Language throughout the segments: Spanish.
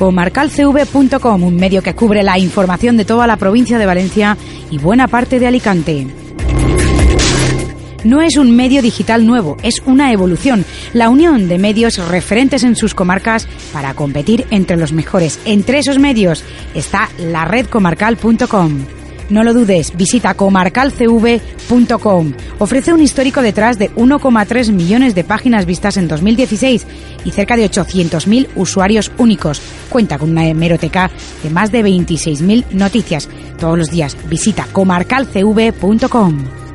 comarcalcv.com, un medio que cubre la información de toda la provincia de Valencia y buena parte de Alicante. No es un medio digital nuevo, es una evolución, la unión de medios referentes en sus comarcas para competir entre los mejores. Entre esos medios está la redcomarcal.com. No lo dudes, visita comarcalcv.com. Ofrece un histórico detrás de 1,3 millones de páginas vistas en 2016 y cerca de 800.000 usuarios únicos. Cuenta con una hemeroteca de más de 26.000 noticias. Todos los días visita comarcalcv.com.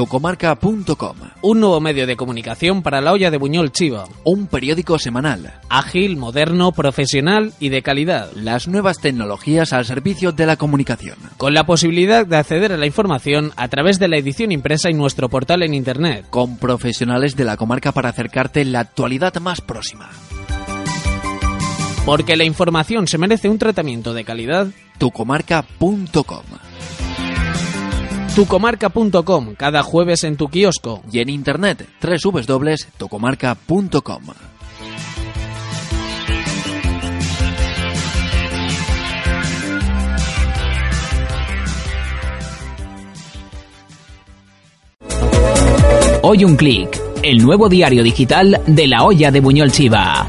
Tocomarca.com Un nuevo medio de comunicación para la olla de Buñol Chiva. Un periódico semanal. Ágil, moderno, profesional y de calidad. Las nuevas tecnologías al servicio de la comunicación. Con la posibilidad de acceder a la información a través de la edición impresa y nuestro portal en Internet. Con profesionales de la comarca para acercarte la actualidad más próxima. Porque la información se merece un tratamiento de calidad. Tucomarca.com Tucomarca.com, cada jueves en tu kiosco. Y en internet, www.tocomarca.com. Hoy un clic, el nuevo diario digital de la olla de Buñol Chiva.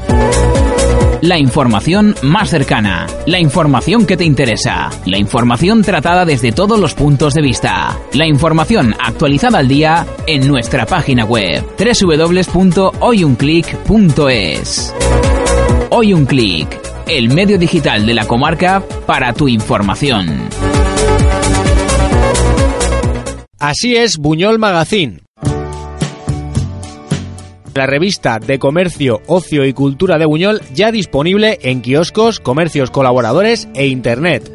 La información más cercana, la información que te interesa, la información tratada desde todos los puntos de vista, la información actualizada al día en nuestra página web www.hoyunclick.es. Hoy un clic, el medio digital de la comarca para tu información. Así es Buñol Magazine. La revista de comercio, ocio y cultura de Buñol ya disponible en kioscos, comercios colaboradores e internet.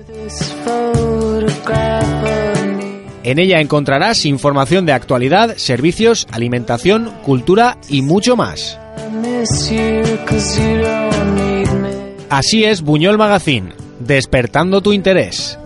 En ella encontrarás información de actualidad, servicios, alimentación, cultura y mucho más. Así es Buñol Magazine, despertando tu interés.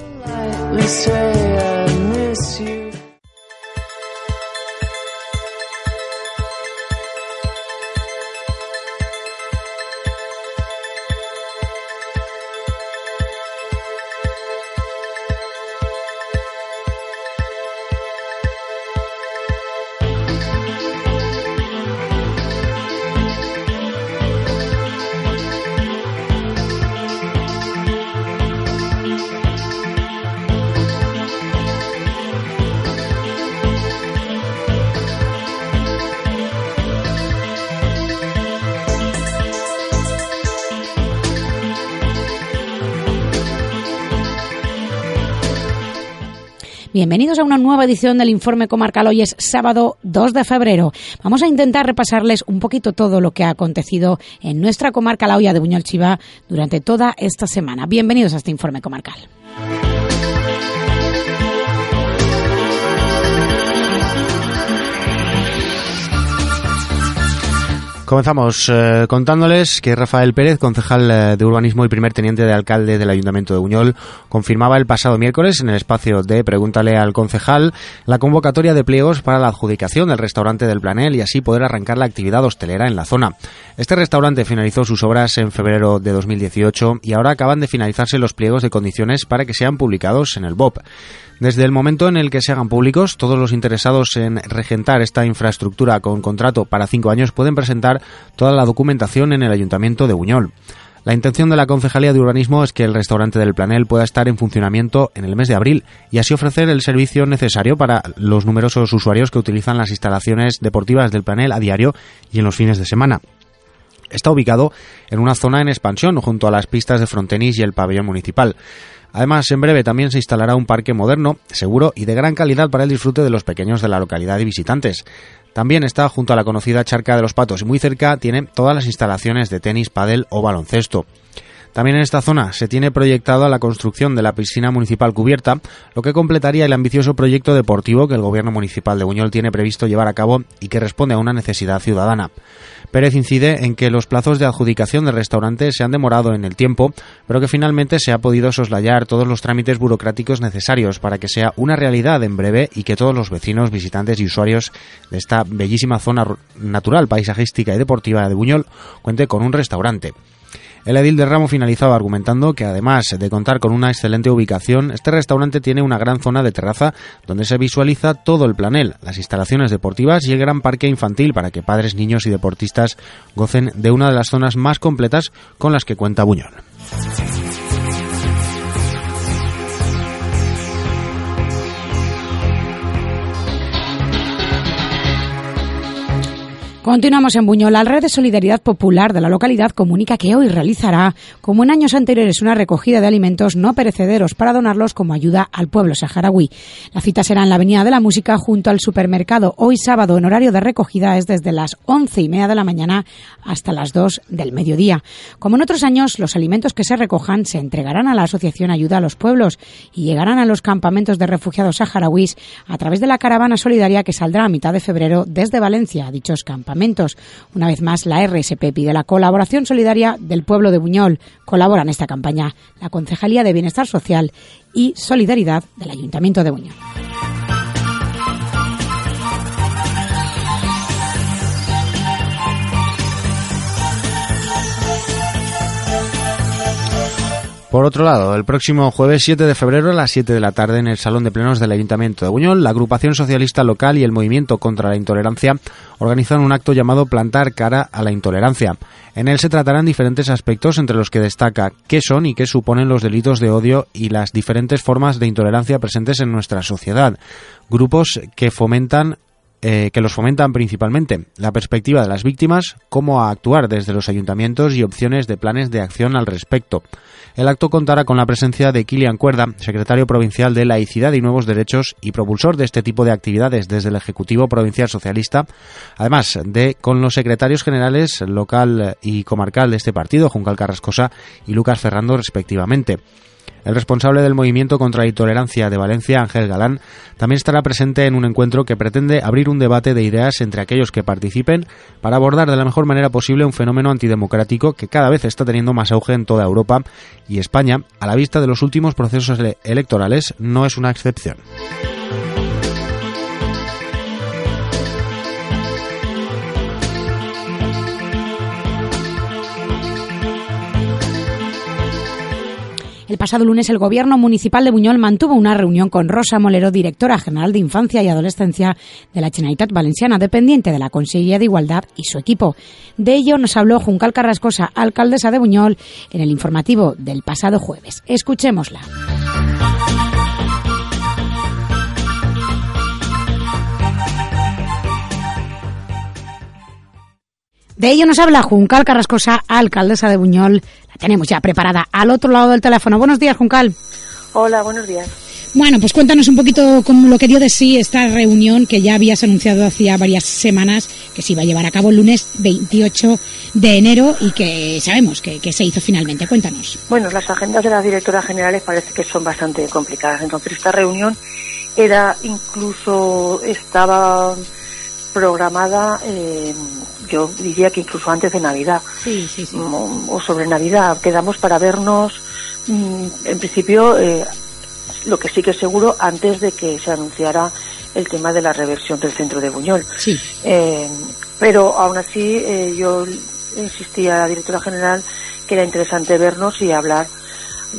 Bienvenidos a una nueva edición del Informe Comarcal. Hoy es sábado 2 de febrero. Vamos a intentar repasarles un poquito todo lo que ha acontecido en nuestra comarca La Olla de Buñol Chiva durante toda esta semana. Bienvenidos a este Informe Comarcal. Comenzamos eh, contándoles que Rafael Pérez, concejal eh, de urbanismo y primer teniente de alcalde del Ayuntamiento de Buñol, confirmaba el pasado miércoles en el espacio de Pregúntale al concejal la convocatoria de pliegos para la adjudicación del restaurante del Planel y así poder arrancar la actividad hostelera en la zona. Este restaurante finalizó sus obras en febrero de 2018 y ahora acaban de finalizarse los pliegos de condiciones para que sean publicados en el BOP. Desde el momento en el que se hagan públicos, todos los interesados en regentar esta infraestructura con contrato para cinco años pueden presentar toda la documentación en el Ayuntamiento de Buñol. La intención de la Concejalía de Urbanismo es que el restaurante del Planel pueda estar en funcionamiento en el mes de abril y así ofrecer el servicio necesario para los numerosos usuarios que utilizan las instalaciones deportivas del Planel a diario y en los fines de semana. está ubicado en una zona en expansión junto a las pistas de Frontenis y el pabellón municipal. Además, en breve también se instalará un parque moderno, seguro y de gran calidad para el disfrute de los pequeños de la localidad y visitantes. También está junto a la conocida Charca de los Patos y muy cerca tiene todas las instalaciones de tenis, pádel o baloncesto. También en esta zona se tiene proyectada la construcción de la piscina municipal cubierta, lo que completaría el ambicioso proyecto deportivo que el gobierno municipal de Buñol tiene previsto llevar a cabo y que responde a una necesidad ciudadana. Pérez incide en que los plazos de adjudicación del restaurante se han demorado en el tiempo, pero que finalmente se ha podido soslayar todos los trámites burocráticos necesarios para que sea una realidad en breve y que todos los vecinos, visitantes y usuarios de esta bellísima zona natural, paisajística y deportiva de Buñol cuente con un restaurante. El edil de Ramo finalizaba argumentando que además de contar con una excelente ubicación, este restaurante tiene una gran zona de terraza donde se visualiza todo el planel, las instalaciones deportivas y el gran parque infantil para que padres, niños y deportistas gocen de una de las zonas más completas con las que cuenta Buñol. Continuamos en Buñol. La Red de Solidaridad Popular de la localidad comunica que hoy realizará, como en años anteriores, una recogida de alimentos no perecederos para donarlos como ayuda al pueblo saharaui. La cita será en la Avenida de la Música junto al supermercado. Hoy sábado, en horario de recogida, es desde las once y media de la mañana hasta las dos del mediodía. Como en otros años, los alimentos que se recojan se entregarán a la Asociación Ayuda a los Pueblos y llegarán a los campamentos de refugiados saharauis a través de la caravana solidaria que saldrá a mitad de febrero desde Valencia a dichos campamentos. Una vez más, la RSP pide la colaboración solidaria del pueblo de Buñol. Colabora en esta campaña la Concejalía de Bienestar Social y Solidaridad del Ayuntamiento de Buñol. Por otro lado, el próximo jueves 7 de febrero a las 7 de la tarde en el Salón de Plenos del Ayuntamiento de Buñol, la agrupación socialista local y el Movimiento contra la Intolerancia organizan un acto llamado Plantar cara a la intolerancia. En él se tratarán diferentes aspectos entre los que destaca qué son y qué suponen los delitos de odio y las diferentes formas de intolerancia presentes en nuestra sociedad. Grupos que fomentan eh, que los fomentan principalmente, la perspectiva de las víctimas, cómo actuar desde los ayuntamientos y opciones de planes de acción al respecto. El acto contará con la presencia de Kilian Cuerda, secretario provincial de Laicidad y Nuevos Derechos y propulsor de este tipo de actividades desde el Ejecutivo Provincial Socialista, además de con los secretarios generales local y comarcal de este partido, Juncal Carrascosa y Lucas Ferrando, respectivamente. El responsable del movimiento contra la intolerancia de Valencia, Ángel Galán, también estará presente en un encuentro que pretende abrir un debate de ideas entre aquellos que participen para abordar de la mejor manera posible un fenómeno antidemocrático que cada vez está teniendo más auge en toda Europa y España, a la vista de los últimos procesos electorales, no es una excepción. El pasado lunes el Gobierno Municipal de Buñol mantuvo una reunión con Rosa Molero, directora general de Infancia y Adolescencia de la Generalitat Valenciana, dependiente de la Consejería de Igualdad y su equipo. De ello nos habló Juncal Carrascosa, alcaldesa de Buñol, en el informativo del pasado jueves. Escuchémosla. De ello nos habla Juncal Carrascosa, alcaldesa de Buñol. La tenemos ya preparada al otro lado del teléfono. Buenos días, Juncal. Hola, buenos días. Bueno, pues cuéntanos un poquito cómo lo que dio de sí esta reunión que ya habías anunciado hacía varias semanas que se iba a llevar a cabo el lunes 28 de enero y que sabemos que, que se hizo finalmente. Cuéntanos. Bueno, las agendas de las directoras generales parece que son bastante complicadas. Entonces esta reunión era incluso estaba programada, eh, yo diría que incluso antes de Navidad. Sí, sí, sí. Mm, O sobre Navidad. Quedamos para vernos, mm, en principio, eh, lo que sí que es seguro, antes de que se anunciara el tema de la reversión del centro de Buñol. Sí. Eh, pero aún así, eh, yo insistía a la directora general que era interesante vernos y hablar,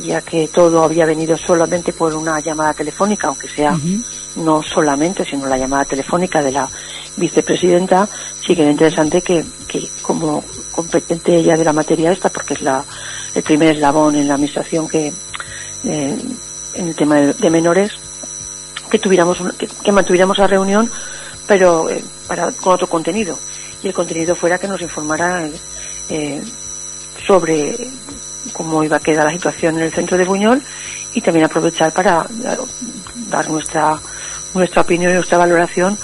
ya que todo había venido solamente por una llamada telefónica, aunque sea no solamente, sino la llamada telefónica de la vicepresidenta, sí que era interesante que, que como competente ella de la materia esta, porque es la, el primer eslabón en la administración que, eh, en el tema de, menores, que tuviéramos un- que, mantuviéramos la reunión, pero eh, para, con otro contenido. Y el contenido fuera que nos informara el, eh, sobre cómo iba a quedar la situación en el centro de Buñol y también aprovechar para dar nuestra nuestra opinión y nuestra valoración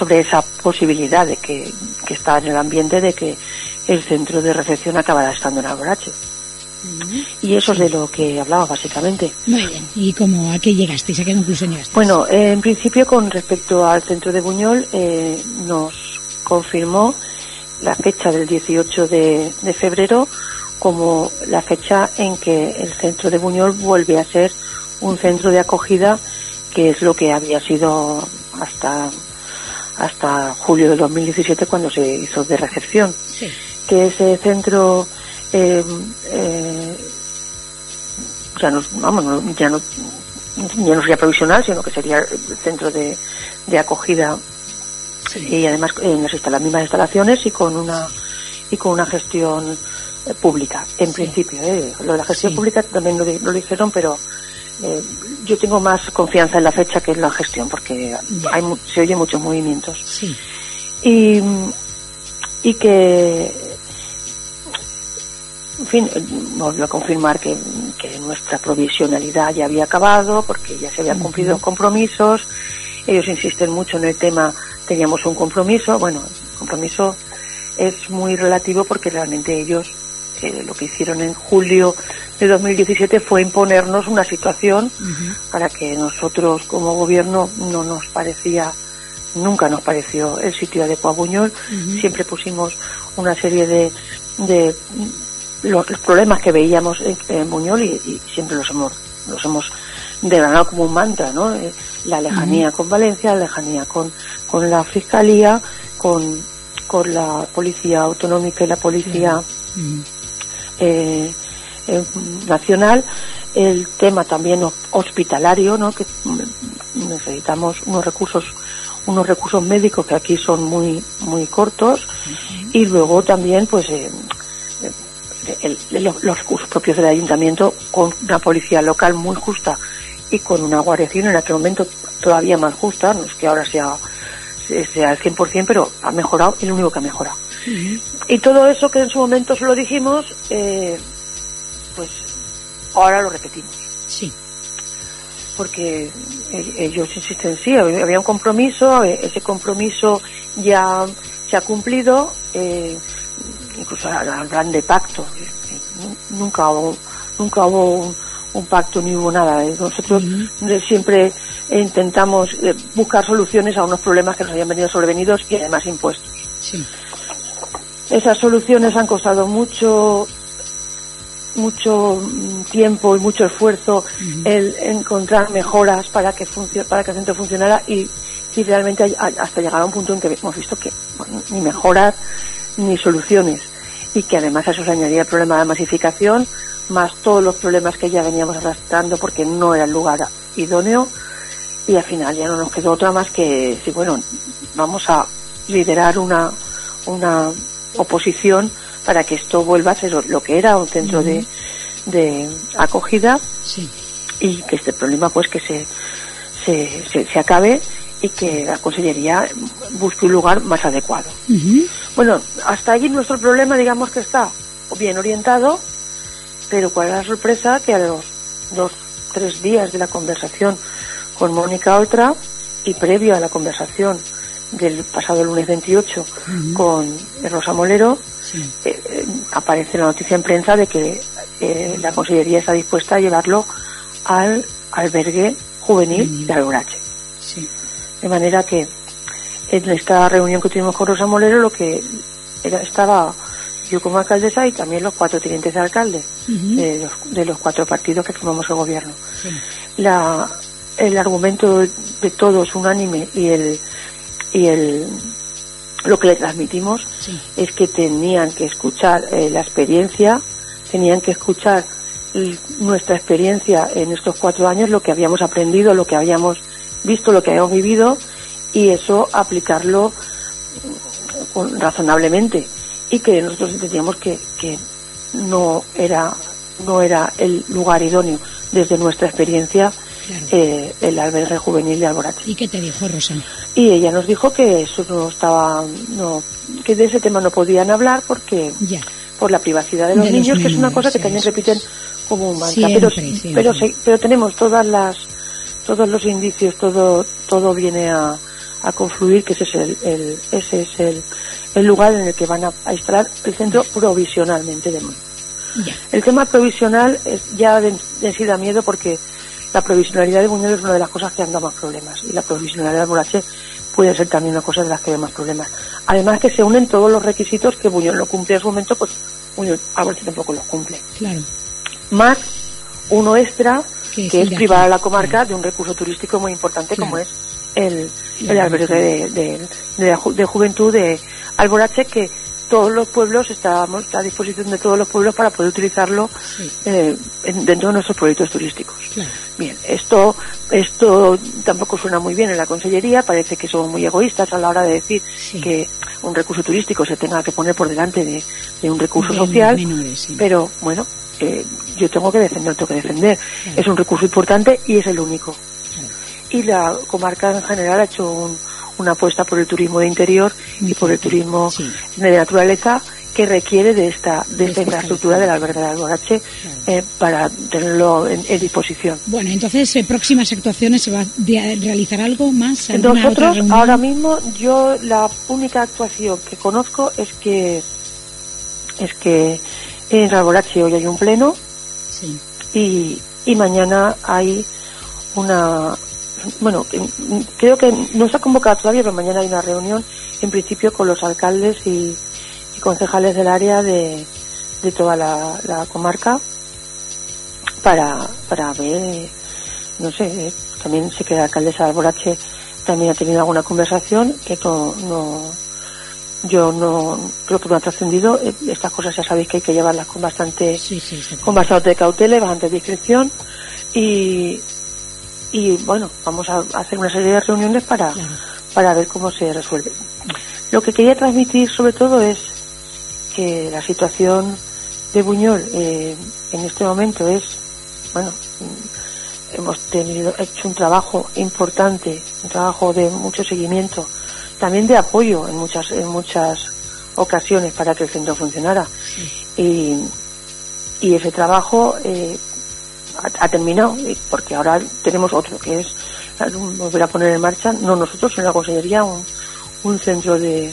sobre esa posibilidad de que, que está en el ambiente de que el centro de recepción acabará estando en Alborache. Y eso es de lo que hablaba básicamente. Muy bien. ¿Y cómo, a qué llegasteis? ¿A qué conclusión llegasteis? Bueno, eh, en principio con respecto al centro de Buñol eh, nos confirmó la fecha del 18 de, de febrero como la fecha en que el centro de Buñol vuelve a ser un centro de acogida que es lo que había sido hasta hasta julio de 2017 cuando se hizo de recepción. Sí. Que ese centro eh, eh, ya no, vamos, no- ya no ya no sería provisional, sino que sería el centro de, de acogida y además en las, instala- las mismas instalaciones y con una y con una gestión eh, pública, en principio. ¿eh? Lo de la gestión Sí. pública también lo, lo dijeron, pero eh, yo tengo más confianza en la fecha que en la gestión, porque hay, se oyen muchos movimientos. Sí. Y, y que, en fin, volvió a confirmar que, que nuestra provisionalidad ya había acabado, porque ya se habían cumplido los compromisos. Ellos insisten mucho en el tema, teníamos un compromiso. Bueno, el compromiso es muy relativo porque realmente ellos eh, lo que hicieron en julio de 2017 fue imponernos una situación para que nosotros como gobierno no nos parecía, nunca nos pareció el sitio adecuado a Buñol. Siempre pusimos una serie de, de los, los problemas que veíamos en, en Buñol y, y siempre los hemos, los hemos desgranado como un mantra, ¿no? Eh, La lejanía con Valencia, la lejanía con, con la Fiscalía, con, con la Policía Autonómica y la Policía. Eh, eh, nacional, el tema también ho- hospitalario, ¿no? que mm, necesitamos unos recursos unos recursos médicos que aquí son muy muy cortos y luego también pues eh, el- el- los, recursos propios del ayuntamiento con una policía local muy justa y con una guardia civil en aquel momento todavía más justa, no es que ahora sea sea al 100%, pero ha mejorado, es lo único que ha mejorado. Y todo eso que en su momento se lo dijimos, eh, pues ahora lo repetimos. Sí. Porque ellos insisten, sí, había un compromiso, eh, ese compromiso ya se ha cumplido, eh, incluso hablan de pacto. nu- Nunca hubo, nunca hubo un, un pacto ni hubo nada. eh. Nosotros siempre intentamos eh, buscar soluciones a unos problemas que nos habían venido sobrevenidos y además impuestos. Sí. Esas soluciones han costado mucho mucho mm, tiempo y mucho esfuerzo el encontrar mejoras para que para que el centro funcionara y, y realmente hay- hasta llegar a un punto en que hemos visto que bueno, ni mejoras ni soluciones y que además a eso se añadía el problema de masificación más todos los problemas que ya veníamos arrastrando porque no era el lugar idóneo y al final ya no nos quedó otra más que decir, bueno, vamos a liderar una, una oposición para que esto vuelva a ser lo que era un centro de, de acogida Sí. y que este problema pues que se, se, se, se acabe y que la Consellería busque un lugar más adecuado. Bueno, hasta allí nuestro problema digamos que está bien orientado, pero cuál es la sorpresa que a los dos, tres días de la conversación con Mónica Oltra y previo a la conversación del pasado lunes 28 con Rosa Molero, Sí. eh, eh, aparece la noticia en prensa de que eh, la Consellería está dispuesta a llevarlo al albergue juvenil de Alborache. Sí. De manera que en esta reunión que tuvimos con Rosa Molero lo que era, estaba yo como alcaldesa y también los cuatro tenientes de alcalde de, los, de los cuatro partidos que formamos el gobierno. Sí. La, el argumento de todos unánime y el y el lo que le transmitimos Sí. es que tenían que escuchar eh, la experiencia, tenían que escuchar nuestra experiencia en estos cuatro años, lo que habíamos aprendido, lo que habíamos visto, lo que habíamos vivido, y eso aplicarlo mm, con- razonablemente. Y que nosotros entendíamos que, que no era no era el lugar idóneo desde nuestra experiencia Claro. eh, el albergue juvenil de Alborate ¿Y qué te dijo Rosa? y ella nos dijo que eso no estaba no que de ese tema no podían hablar porque Ya. por la privacidad de los, De los niños, que es una cosa que también repiten como un mantra. Siempre, pero, siempre. pero, se- pero tenemos todas las, todos los indicios, todo, todo viene a, a confluir que ese es el, el- ese es el, el lugar en el que van a, a instalar el centro provisionalmente de. Ya. El tema provisional es ya de, de sí da miedo porque la provisionalidad de Buñuel es una de las cosas que han dado más problemas y la provisionalidad de Alborache puede ser también una cosa de las que da más problemas. Además que se unen todos los requisitos que Buñuel no cumple en su momento, pues Buñuel Alborache tampoco los cumple. Claro. Más uno extra Que es privar a la comarca de un recurso turístico muy importante Claro. como es el, El albergue de, de- de la ju- de juventud de Alborache que todos los pueblos estamos a disposición de todos los pueblos para poder utilizarlo Sí. eh, en- dentro de nuestros proyectos turísticos. Claro. Bien, esto, esto tampoco suena muy bien en la Consellería, parece que somos muy egoístas a la hora de decir Sí. que un recurso turístico se tenga que poner por delante de, de un recurso social, menores, sí. pero bueno, eh, yo tengo que defender, tengo que defender. Claro. Es un recurso importante y es el único. Claro. Y la comarca en general ha hecho un- una apuesta por el turismo de interior y por el turismo sí. de naturaleza que requiere de esta, de esta infraestructura del albergue de Alborache eh, para tenerlo en- en disposición. Bueno, entonces, eh, próximas actuaciones, ¿se va a realizar algo más? ¿Alguna otra Nosotros ahora mismo yo la única actuación que conozco es que es que en Alborache hoy hay un pleno Sí. y, y mañana hay una bueno mm, creo que no se ha convocado todavía pero mañana hay una reunión en principio con los alcaldes y, y concejales del área de, de toda la, la comarca para para ver no sé eh, también sé que la alcaldesa de Alborache también ha tenido alguna conversación que no, no yo no creo que no ha trascendido. Eh, estas cosas ya sabéis que hay que llevarlas con bastante Sí, sí, con bastante cautela y bastante discreción. Y y bueno vamos a hacer una serie de reuniones para Claro. para ver cómo se resuelve. Lo que quería transmitir sobre todo es que la situación de Buñol eh, en este momento es bueno hemos tenido hecho un trabajo importante un trabajo de mucho seguimiento también de apoyo en muchas en muchas ocasiones para que el centro funcionara. Y, y ese trabajo eh, ha, ha terminado porque ahora tenemos otro que es volver a poner en marcha no nosotros sino la consellería un, un centro de,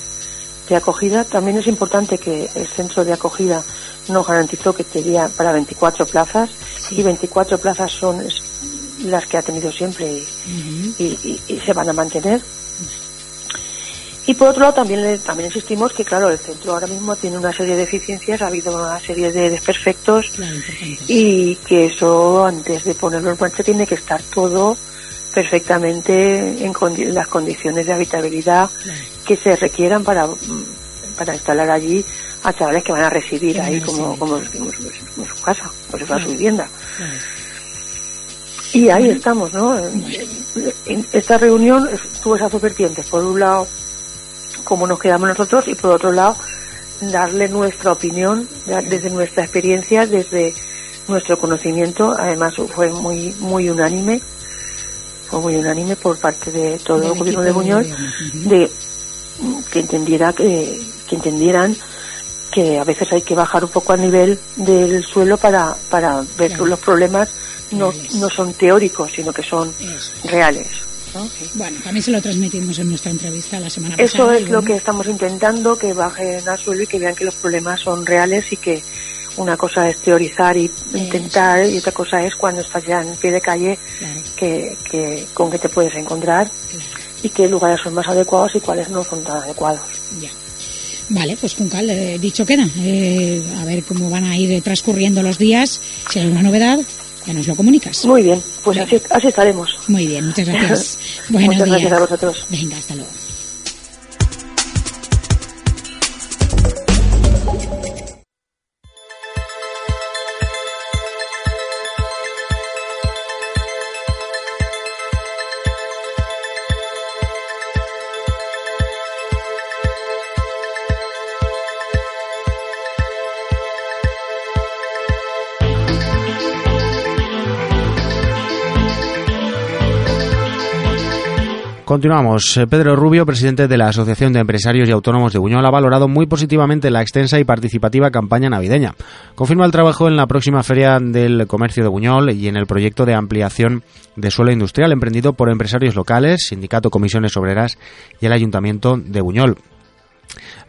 de acogida también es importante que el centro de acogida nos garantizó que tenía para 24 plazas y 24 plazas son las que ha tenido siempre y, Ujú. y, y- y se van a mantener. Y por otro lado también también insistimos que claro el centro ahora mismo tiene una serie de deficiencias, ha habido una serie de desperfectos Claro, y que eso antes de ponerlo en marcha tiene que estar todo perfectamente en condi- las condiciones de habitabilidad Claro. que se requieran para para instalar allí a chavales que van a residir ahí como, como, como su- como su casa, como su vivienda. Y ahí estamos, ¿no? En esta reunión tuvo esas dos vertientes. Por un lado, cómo nos quedamos nosotros y por otro lado, darle nuestra opinión desde nuestra experiencia, desde nuestro conocimiento. Además, fue muy muy unánime, fue muy unánime por parte de todo el gobierno de. Ujú. de que entendiera que, que entendieran que a veces hay que bajar un poco a nivel del suelo para, para ver que los problemas no, no son teóricos, sino que son reales. ¿No? Bueno, también se lo transmitimos en nuestra entrevista la semana pasada. Eso es lo bueno, que estamos intentando, que bajen al suelo y que vean que los problemas son reales y que una cosa es teorizar y intentar y otra cosa es cuando estás ya en pie de calle Claro, que, que con qué te puedes encontrar claro, y qué lugares son más adecuados y cuáles no son tan adecuados. ya. Vale, pues Juncal, eh, dicho queda. Eh, a ver cómo van a ir transcurriendo los días. Si hay alguna novedad, ya nos lo comunicas. Muy bien, pues así, así estaremos. Muy bien, muchas gracias. Buenos Muchas días. gracias a vosotros. Venga, hasta luego. Continuamos. Eh, Pedro Rubio, presidente de la Asociación de Empresarios y Autónomos de Buñol, ha valorado muy positivamente la extensa y participativa campaña navideña. Confirma el trabajo en la próxima Feria del Comercio de Buñol y en el proyecto de ampliación de suelo industrial emprendido por empresarios locales, Sindicato Comisiones Obreras y el Ayuntamiento de Buñol.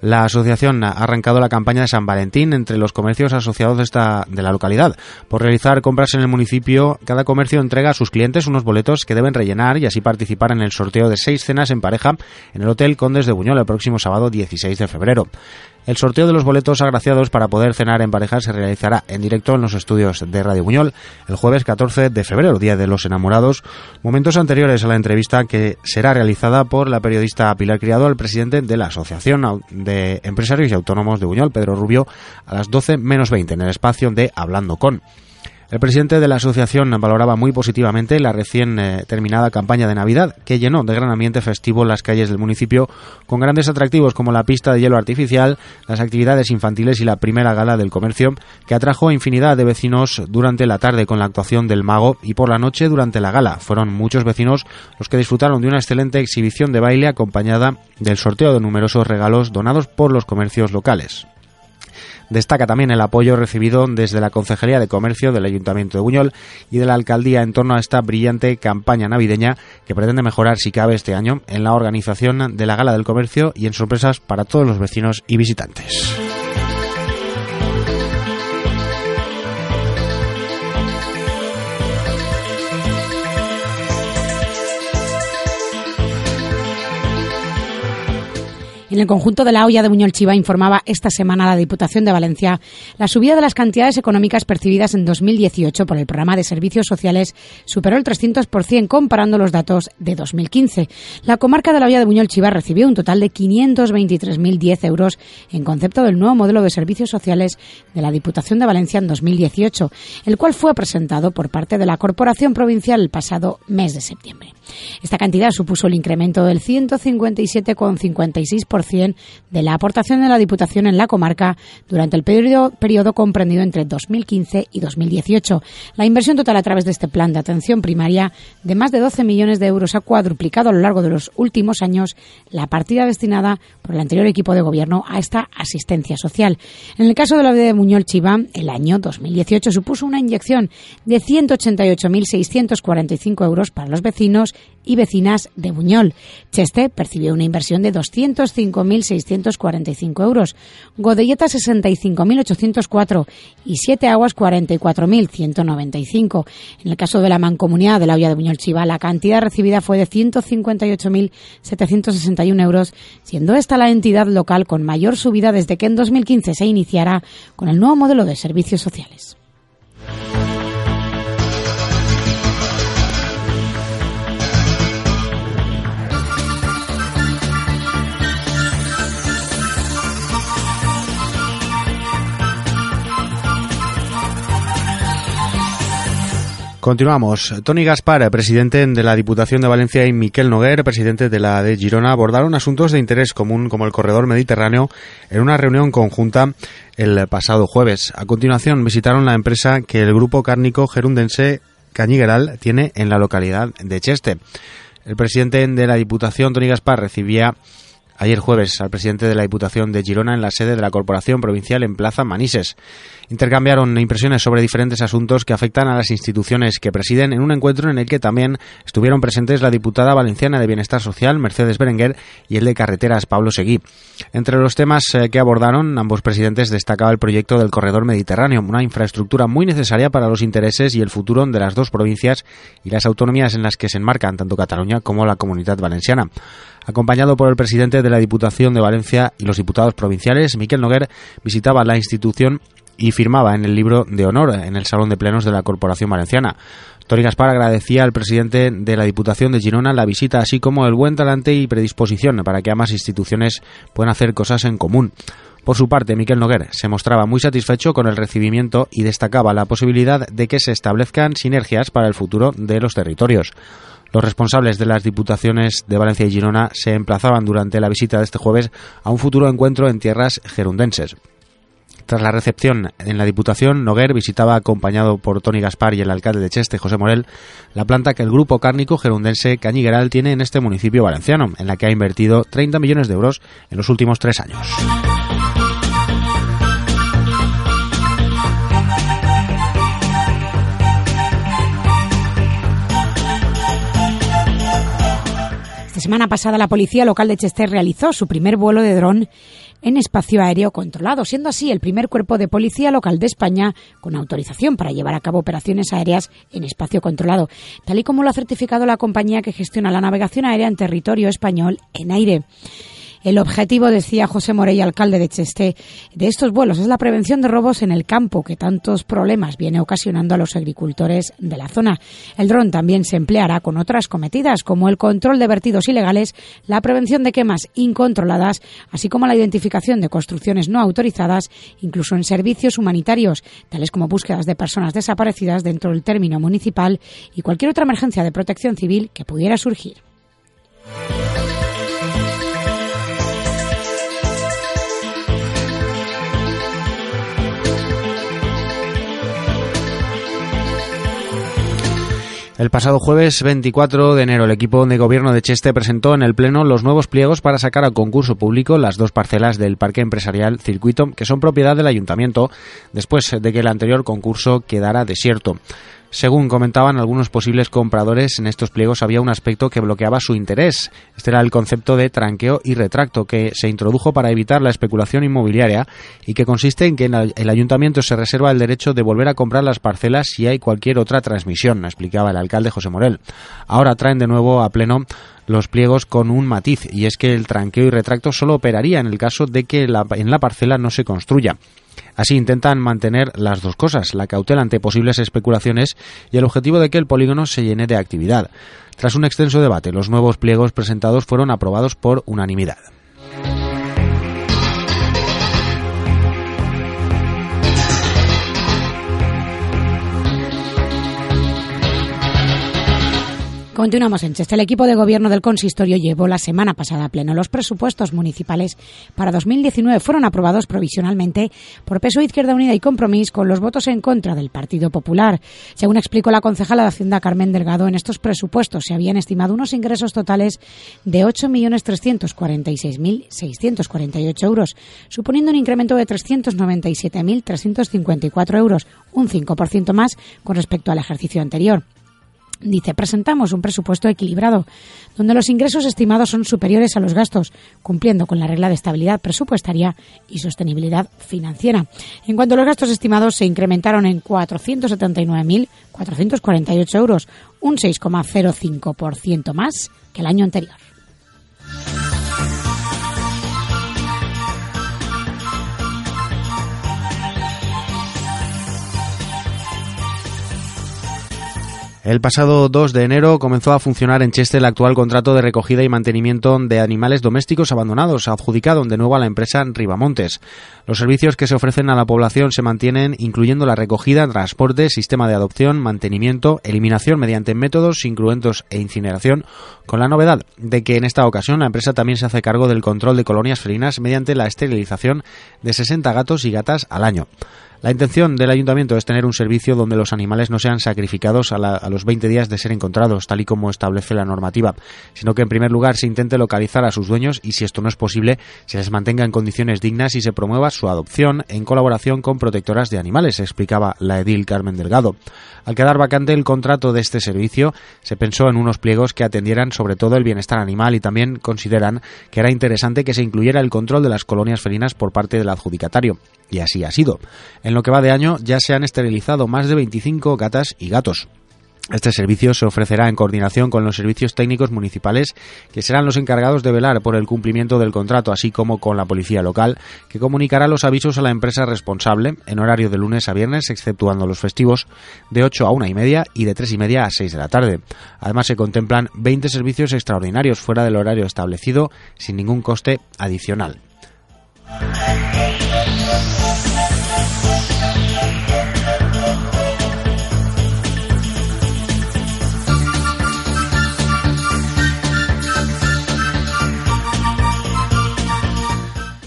La asociación ha arrancado la campaña de San Valentín entre los comercios asociados de, la localidad. Por realizar compras en el municipio, cada comercio entrega a sus clientes unos boletos que deben rellenar y así participar en el sorteo de seis cenas en pareja en el Hotel Condes de Buñol el próximo sábado 16 de febrero. El sorteo de los boletos agraciados para poder cenar en pareja se realizará en directo en los estudios de Radio Buñol el jueves 14 de febrero, Día de los Enamorados, momentos anteriores a la entrevista que será realizada por la periodista Pilar Criado al presidente de la Asociación de Empresarios y Autónomos de Buñol, Pedro Rubio, a las 12 menos 20 en el espacio de Hablando con. El presidente de la asociación valoraba muy positivamente la recién eh, terminada campaña de Navidad, que llenó de gran ambiente festivo las calles del municipio, con grandes atractivos como la pista de hielo artificial, las actividades infantiles y la primera gala del comercio, que atrajo a infinidad de vecinos durante la tarde con la actuación del mago y por la noche durante la gala. Fueron muchos vecinos los que disfrutaron de una excelente exhibición de baile acompañada del sorteo de numerosos regalos donados por los comercios locales. Destaca también el apoyo recibido desde la Concejalía de Comercio del Ayuntamiento de Buñol y de la Alcaldía en torno a esta brillante campaña navideña que pretende mejorar, si cabe, este año en la organización de la Gala del Comercio y en sorpresas para todos los vecinos y visitantes. En el conjunto de la olla de Buñol Chiva informaba esta semana la Diputación de Valencia la subida de las cantidades económicas percibidas en 2018 por el programa de servicios sociales superó el 300% comparando los datos de 2015. La comarca de la olla de Buñol Chiva recibió un total de 523.010 euros en concepto del nuevo modelo de servicios sociales de la Diputación de Valencia en 2018, el cual fue presentado por parte de la Corporación Provincial el pasado mes de septiembre. Esta cantidad supuso el incremento del 157,56% de la aportación de la Diputación en la comarca durante el periodo, comprendido entre 2015 y 2018. La inversión total a través de este plan de atención primaria de más de 12 millones de euros ha cuadruplicado a lo largo de los últimos años la partida destinada por el anterior equipo de gobierno a esta asistencia social. En el caso de la de Muñol Chiva, el año 2018 supuso una inyección de 188.645 euros para los vecinos y vecinas de Buñol. Cheste percibió una inversión de 205.645 euros, Godelleta 65.804 y Siete Aguas 44.195. En el caso de la mancomunidad de la olla de Buñol Chiva, la cantidad recibida fue de 158.761 euros, siendo esta la entidad local con mayor subida desde que en 2015 se iniciara con el nuevo modelo de servicios sociales. Continuamos. Tony Gaspar, presidente de la Diputación de Valencia, y Miquel Noguer, presidente de la de Girona, abordaron asuntos de interés común como el corredor mediterráneo en una reunión conjunta el pasado jueves. A continuación, visitaron la empresa que el grupo cárnico gerundense Cañigueral tiene en la localidad de Cheste. El presidente de la Diputación, Tony Gaspar, recibía ayer jueves al presidente de la Diputación de Girona en la sede de la Corporación Provincial en Plaza Manises. Intercambiaron impresiones sobre diferentes asuntos que afectan a las instituciones que presiden en un encuentro en el que también estuvieron presentes la diputada valenciana de Bienestar Social, Mercedes Berenguer, y el de Carreteras, Pablo Seguí. Entre los temas eh, que abordaron, ambos presidentes destacaba el proyecto del Corredor Mediterráneo, una infraestructura muy necesaria para los intereses y el futuro de las dos provincias y las autonomías en las que se enmarcan tanto Cataluña como la Comunidad Valenciana acompañado por el presidente de la Diputación de Valencia y los diputados provinciales, Miquel Noguer, visitaba la institución y firmaba en el libro de honor en el Salón de Plenos de la Corporación Valenciana. Tori Gaspar agradecía al presidente de la Diputación de Girona la visita, así como el buen talante y predisposición para que ambas instituciones puedan hacer cosas en común. Por su parte, Miquel Noguer se mostraba muy satisfecho con el recibimiento y destacaba la posibilidad de que se establezcan sinergias para el futuro de los territorios. Los responsables de las diputaciones de Valencia y Girona se emplazaban durante la visita de este jueves a un futuro encuentro en tierras gerundenses. Tras la recepción en la Diputación, Noguer visitaba acompañado por Tony Gaspar y el alcalde de Cheste, José Morel, la planta que el grupo cárnico gerundense Cañigueral tiene en este municipio valenciano, en la que ha invertido 30 millones de euros en los últimos tres años. La semana pasada la policía local de Chester realizó su primer vuelo de dron en espacio aéreo controlado, siendo así el primer cuerpo de policía local de España con autorización para llevar a cabo operaciones aéreas en espacio controlado, tal y como lo ha certificado la compañía que gestiona la navegación aérea en territorio español en aire. El objetivo, decía José Morey, alcalde de Cheste, de estos vuelos es la prevención de robos en el campo, que tantos problemas viene ocasionando a los agricultores de la zona. El dron también se empleará con otras cometidas, como el control de vertidos ilegales, la prevención de quemas incontroladas, así como la identificación de construcciones no autorizadas, incluso en servicios humanitarios, tales como búsquedas de personas desaparecidas dentro del término municipal y cualquier otra emergencia de protección civil que pudiera surgir. El pasado jueves 24 de enero, el equipo de gobierno de Cheste presentó en el Pleno los nuevos pliegos para sacar a concurso público las dos parcelas del Parque Empresarial Circuito, que son propiedad del Ayuntamiento, después de que el anterior concurso quedara desierto. Según comentaban algunos posibles compradores, en estos pliegos había un aspecto que bloqueaba su interés. Este era el concepto de tranqueo y retracto que se introdujo para evitar la especulación inmobiliaria y que consiste en que el ayuntamiento se reserva el derecho de volver a comprar las parcelas si hay cualquier otra transmisión, explicaba el alcalde José Morel. Ahora traen de nuevo a pleno los pliegos con un matiz y es que el tranqueo y retracto solo operaría en el caso de que en la parcela no se construya. Así intentan mantener las dos cosas, la cautela ante posibles especulaciones y el objetivo de que el polígono se llene de actividad. Tras un extenso debate, los nuevos pliegos presentados fueron aprobados por unanimidad. Continuamos en Cheste. El equipo de gobierno del consistorio llevó la semana pasada a pleno los presupuestos municipales para 2019. Fueron aprobados provisionalmente por PSOE, Izquierda Unida y Compromís con los votos en contra del Partido Popular. Según explicó la concejala de Hacienda Carmen Delgado, en estos presupuestos se habían estimado unos ingresos totales de 8.346.648 euros, suponiendo un incremento de 397.354 euros, un 5% más con respecto al ejercicio anterior. Dice, presentamos un presupuesto equilibrado, donde los ingresos estimados son superiores a los gastos, cumpliendo con la regla de estabilidad presupuestaria y sostenibilidad financiera. En cuanto a los gastos estimados, se incrementaron en 479.448 euros, un 6,05% más que el año anterior. El pasado 2 de enero comenzó a funcionar en Cheste el actual contrato de recogida y mantenimiento de animales domésticos abandonados, adjudicado de nuevo a la empresa Ribamontes. Los servicios que se ofrecen a la población se mantienen, incluyendo la recogida, transporte, sistema de adopción, mantenimiento, eliminación mediante métodos incruentos e incineración, con la novedad de que en esta ocasión la empresa también se hace cargo del control de colonias felinas mediante la esterilización de 60 gatos y gatas al año. La intención del ayuntamiento es tener un servicio donde los animales no sean sacrificados a, los 20 días de ser encontrados, tal y como establece la normativa, sino que en primer lugar se intente localizar a sus dueños y si esto no es posible, se les mantenga en condiciones dignas y se promueva su adopción en colaboración con protectoras de animales, explicaba la edil Carmen Delgado. Al quedar vacante el contrato de este servicio, se pensó en unos pliegos que atendieran sobre todo el bienestar animal y también consideran que era interesante que se incluyera el control de las colonias felinas por parte del adjudicatario. Y así ha sido. Lo que va de año ya se han esterilizado más de 25 gatas y gatos. Este servicio se ofrecerá en coordinación con los servicios técnicos municipales, que serán los encargados de velar por el cumplimiento del contrato, así como con la policía local, que comunicará los avisos a la empresa responsable en horario de lunes a viernes, exceptuando los festivos, de 8 a 1 y media y de 3 y media a 6 de la tarde. Además, se contemplan 20 servicios extraordinarios fuera del horario establecido, sin ningún coste adicional.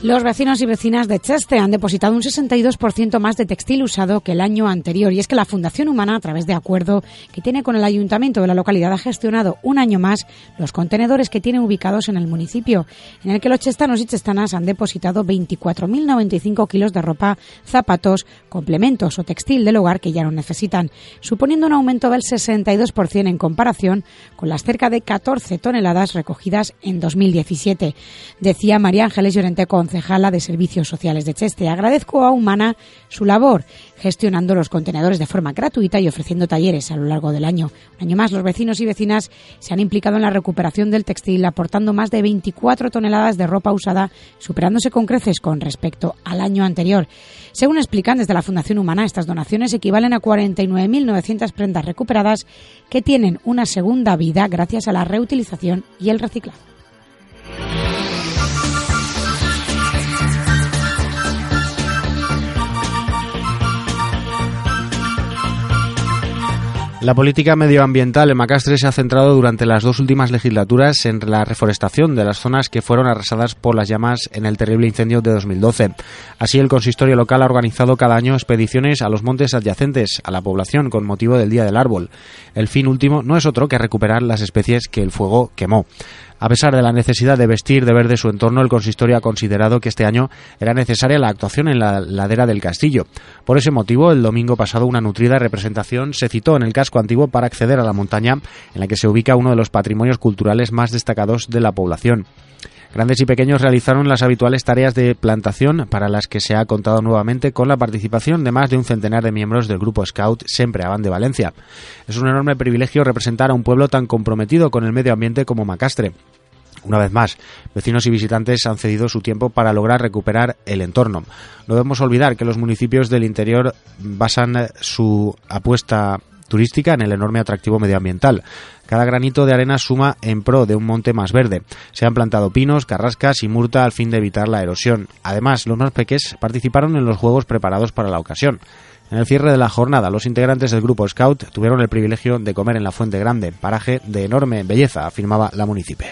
Los vecinos y vecinas de Cheste han depositado un 62% más de textil usado que el año anterior y es que la Fundación Humana, a través de acuerdo que tiene con el ayuntamiento de la localidad, ha gestionado un año más los contenedores que tiene ubicados en el municipio, en el que los chestanos y chestanas han depositado 24.095 kilos de ropa, zapatos, complementos o textil del hogar que ya no necesitan, suponiendo un aumento del 62% en comparación con las cerca de 14 toneladas recogidas en 2017. Decía María Ángeles Llorente con concejala de Servicios Sociales de Cheste. Agradezco a Humana su labor gestionando los contenedores de forma gratuita y ofreciendo talleres a lo largo del año. Un año más, los vecinos y vecinas se han implicado en la recuperación del textil, aportando más de 24 toneladas de ropa usada, superándose con creces con respecto al año anterior. Según explican desde la Fundación Humana, estas donaciones equivalen a 49.900 prendas recuperadas que tienen una segunda vida gracias a la reutilización y el reciclado. La política medioambiental en Macastre se ha centrado durante las dos últimas legislaturas en la reforestación de las zonas que fueron arrasadas por las llamas en el terrible incendio de 2012. Así, el consistorio local ha organizado cada año expediciones a los montes adyacentes a la población con motivo del Día del Árbol. El fin último no es otro que recuperar las especies que el fuego quemó. A pesar de la necesidad de vestir de verde su entorno, el consistorio ha considerado que este año era necesaria la actuación en la ladera del castillo. Por ese motivo, el domingo pasado una nutrida representación se citó en el casco antiguo para acceder a la montaña en la que se ubica uno de los patrimonios culturales más destacados de la población. Grandes y pequeños realizaron las habituales tareas de plantación para las que se ha contado nuevamente con la participación de más de un centenar de miembros del grupo Scout Siempre Avan de Valencia. Es un enorme privilegio representar a un pueblo tan comprometido con el medio ambiente como Macastre. Una vez más, vecinos y visitantes han cedido su tiempo para lograr recuperar el entorno. No debemos olvidar que los municipios del interior basan su apuesta turística en el enorme atractivo medioambiental. Cada granito de arena suma en pro de un monte más verde. Se han plantado pinos, carrascas y murta al fin de evitar la erosión. Además, los más pequeños participaron en los juegos preparados para la ocasión. En el cierre de la jornada, los integrantes del grupo Scout tuvieron el privilegio de comer en la Fuente Grande, paraje de enorme belleza, afirmaba la municipio.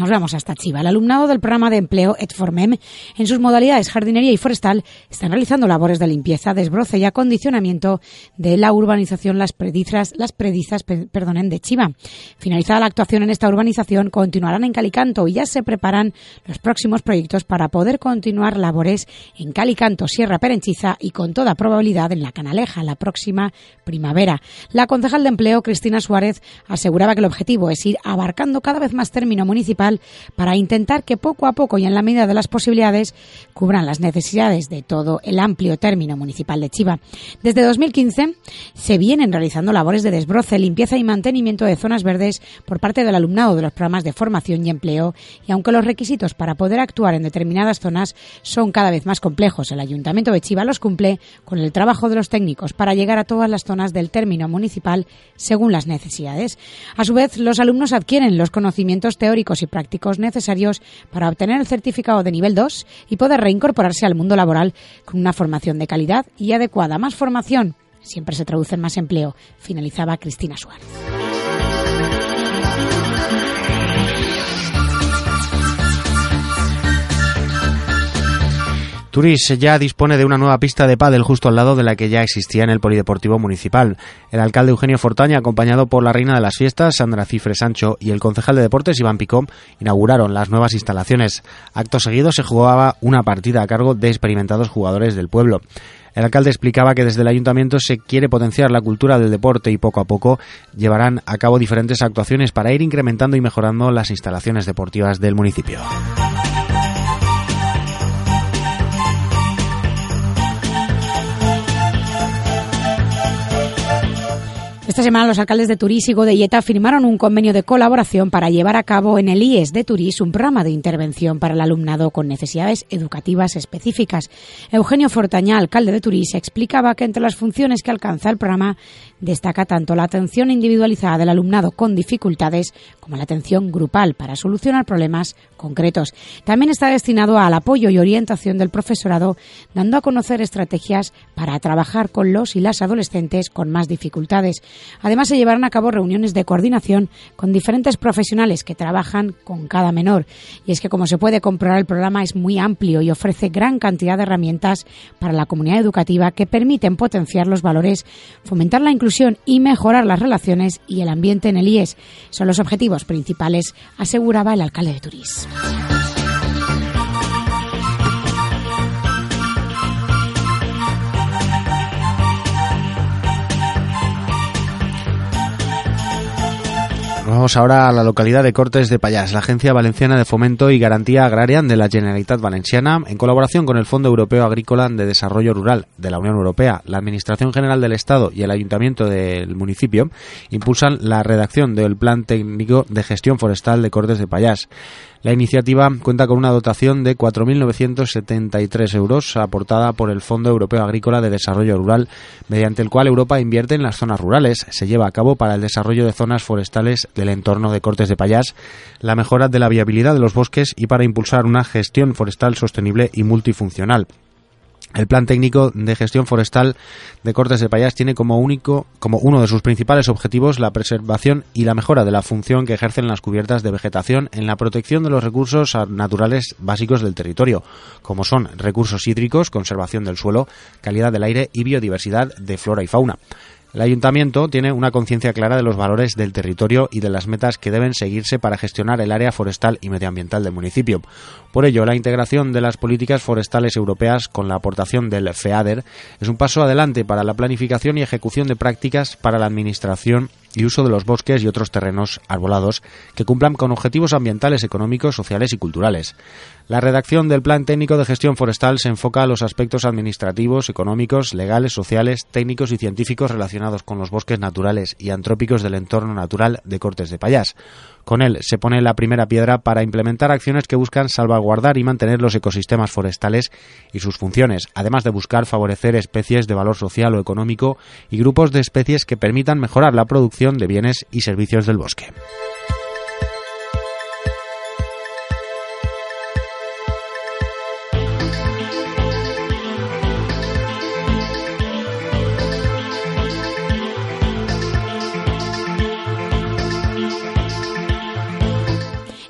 Nos vamos hasta Chiva. El alumnado del programa de empleo EdFormem, en sus modalidades jardinería y forestal, están realizando labores de limpieza, desbroce y acondicionamiento de la urbanización Las Predizas, las Predizas perdonen, de Chiva. Finalizada la actuación en esta urbanización, continuarán en Calicanto y ya se preparan los próximos proyectos para poder continuar labores en Calicanto, Sierra Perenchiza y con toda probabilidad en la Canaleja la próxima primavera. La concejal de empleo, Cristina Suárez, aseguraba que el objetivo es ir abarcando cada vez más término municipal para intentar que poco a poco y en la medida de las posibilidades cubran las necesidades de todo el amplio término municipal de Chiva. Desde 2015 se vienen realizando labores de desbroce, limpieza y mantenimiento de zonas verdes por parte del alumnado de los programas de formación y empleo y aunque los requisitos para poder actuar en determinadas zonas son cada vez más complejos, el Ayuntamiento de Chiva los cumple con el trabajo de los técnicos para llegar a todas las zonas del término municipal según las necesidades. A su vez, los alumnos adquieren los conocimientos teóricos y prácticos necesarios para obtener el certificado de nivel 2 y poder reincorporarse al mundo laboral con una formación de calidad y adecuada. Más formación siempre se traduce en más empleo, finalizaba Cristina Suárez. Turis ya dispone de una nueva pista de pádel justo al lado de la que ya existía en el Polideportivo Municipal. El alcalde Eugenio Fortaña, acompañado por la reina de las fiestas, Sandra Cifre Sancho, y el concejal de deportes, Iván Picó, inauguraron las nuevas instalaciones. Acto seguido se jugaba una partida a cargo de experimentados jugadores del pueblo. El alcalde explicaba que desde el ayuntamiento se quiere potenciar la cultura del deporte y poco a poco llevarán a cabo diferentes actuaciones para ir incrementando y mejorando las instalaciones deportivas del municipio. Esta semana los alcaldes de Turís y Godelleta firmaron un convenio de colaboración para llevar a cabo en el IES de Turís un programa de intervención para el alumnado con necesidades educativas específicas. Eugenio Fortaña, alcalde de Turís, explicaba que entre las funciones que alcanza el programa destaca tanto la atención individualizada del alumnado con dificultades como la atención grupal para solucionar problemas concretos. También está destinado al apoyo y orientación del profesorado, dando a conocer estrategias para trabajar con los y las adolescentes con más dificultades. Además, se llevarán a cabo reuniones de coordinación con diferentes profesionales que trabajan con cada menor. Y es que, como se puede comprobar, el programa es muy amplio y ofrece gran cantidad de herramientas para la comunidad educativa que permiten potenciar los valores, fomentar la inclusión y mejorar las relaciones y el ambiente en el IES. Son los objetivos principales, aseguraba el alcalde de Turís. Vamos ahora a la localidad de Cortes de Payás. La Agencia Valenciana de Fomento y Garantía Agraria de la Generalitat Valenciana, en colaboración con el Fondo Europeo Agrícola de Desarrollo Rural de la Unión Europea, la Administración General del Estado y el Ayuntamiento del municipio, impulsan la redacción del Plan Técnico de Gestión Forestal de Cortes de Payás. La iniciativa cuenta con una dotación de 4.973 euros aportada por el Fondo Europeo Agrícola de Desarrollo Rural, mediante el cual Europa invierte en las zonas rurales. Se lleva a cabo para el desarrollo de zonas forestales del entorno de Cortes de Payás, la mejora de la viabilidad de los bosques y para impulsar una gestión forestal sostenible y multifuncional. El Plan Técnico de Gestión Forestal de Cortes de Payás tiene como único, como uno de sus principales objetivos la preservación y la mejora de la función que ejercen las cubiertas de vegetación en la protección de los recursos naturales básicos del territorio, como son recursos hídricos, conservación del suelo, calidad del aire y biodiversidad de flora y fauna. El ayuntamiento tiene una conciencia clara de los valores del territorio y de las metas que deben seguirse para gestionar el área forestal y medioambiental del municipio. Por ello, la integración de las políticas forestales europeas con la aportación del FEADER es un paso adelante para la planificación y ejecución de prácticas para la administración y uso de los bosques y otros terrenos arbolados que cumplan con objetivos ambientales, económicos, sociales y culturales. La redacción del Plan Técnico de Gestión Forestal se enfoca a los aspectos administrativos, económicos, legales, sociales, técnicos y científicos relacionados con los bosques naturales y antrópicos del entorno natural de Cortes de Payás. Con él se pone la primera piedra para implementar acciones que buscan salvaguardar y mantener los ecosistemas forestales y sus funciones, además de buscar favorecer especies de valor social o económico y grupos de especies que permitan mejorar la producción de bienes y servicios del bosque.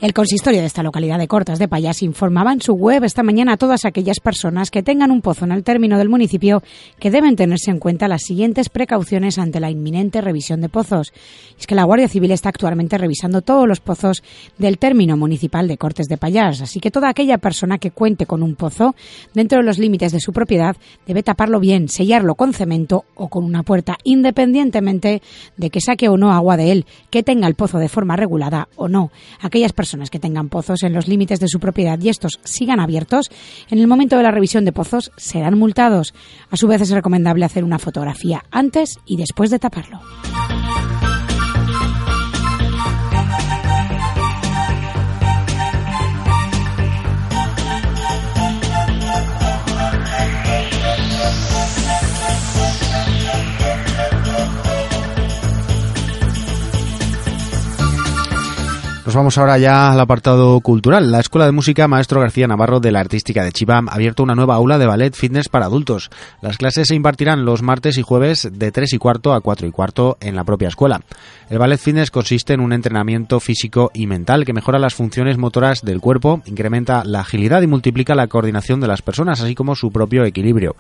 El consistorio de esta localidad de Cortas de Payas informaba en su web esta mañana a todas aquellas personas que tengan un pozo en el término del municipio que deben tenerse en cuenta las siguientes precauciones ante la inminente revisión de pozos. Es que la Guardia Civil está actualmente revisando todos los pozos del término municipal de Cortes de Payas, así que toda aquella persona que cuente con un pozo dentro de los límites de su propiedad debe taparlo bien, sellarlo con cemento o con una puerta, independientemente de que saque o no agua de él, que tenga el pozo de forma regulada o no. Aquellas personas que tengan pozos en los límites de su propiedad y estos sigan abiertos, en el momento de la revisión de pozos serán multados. A su vez es recomendable hacer una fotografía antes y después de taparlo. Nos vamos ahora ya al apartado cultural. La Escuela de Música Maestro García Navarro de la Artística de Chivam ha abierto una nueva aula de ballet fitness para adultos. Las clases se impartirán los martes y jueves de 3 y cuarto a 4 y cuarto en la propia escuela. El ballet fitness consiste en un entrenamiento físico y mental que mejora las funciones motoras del cuerpo, incrementa la agilidad y multiplica la coordinación de las personas, así como su propio equilibrio.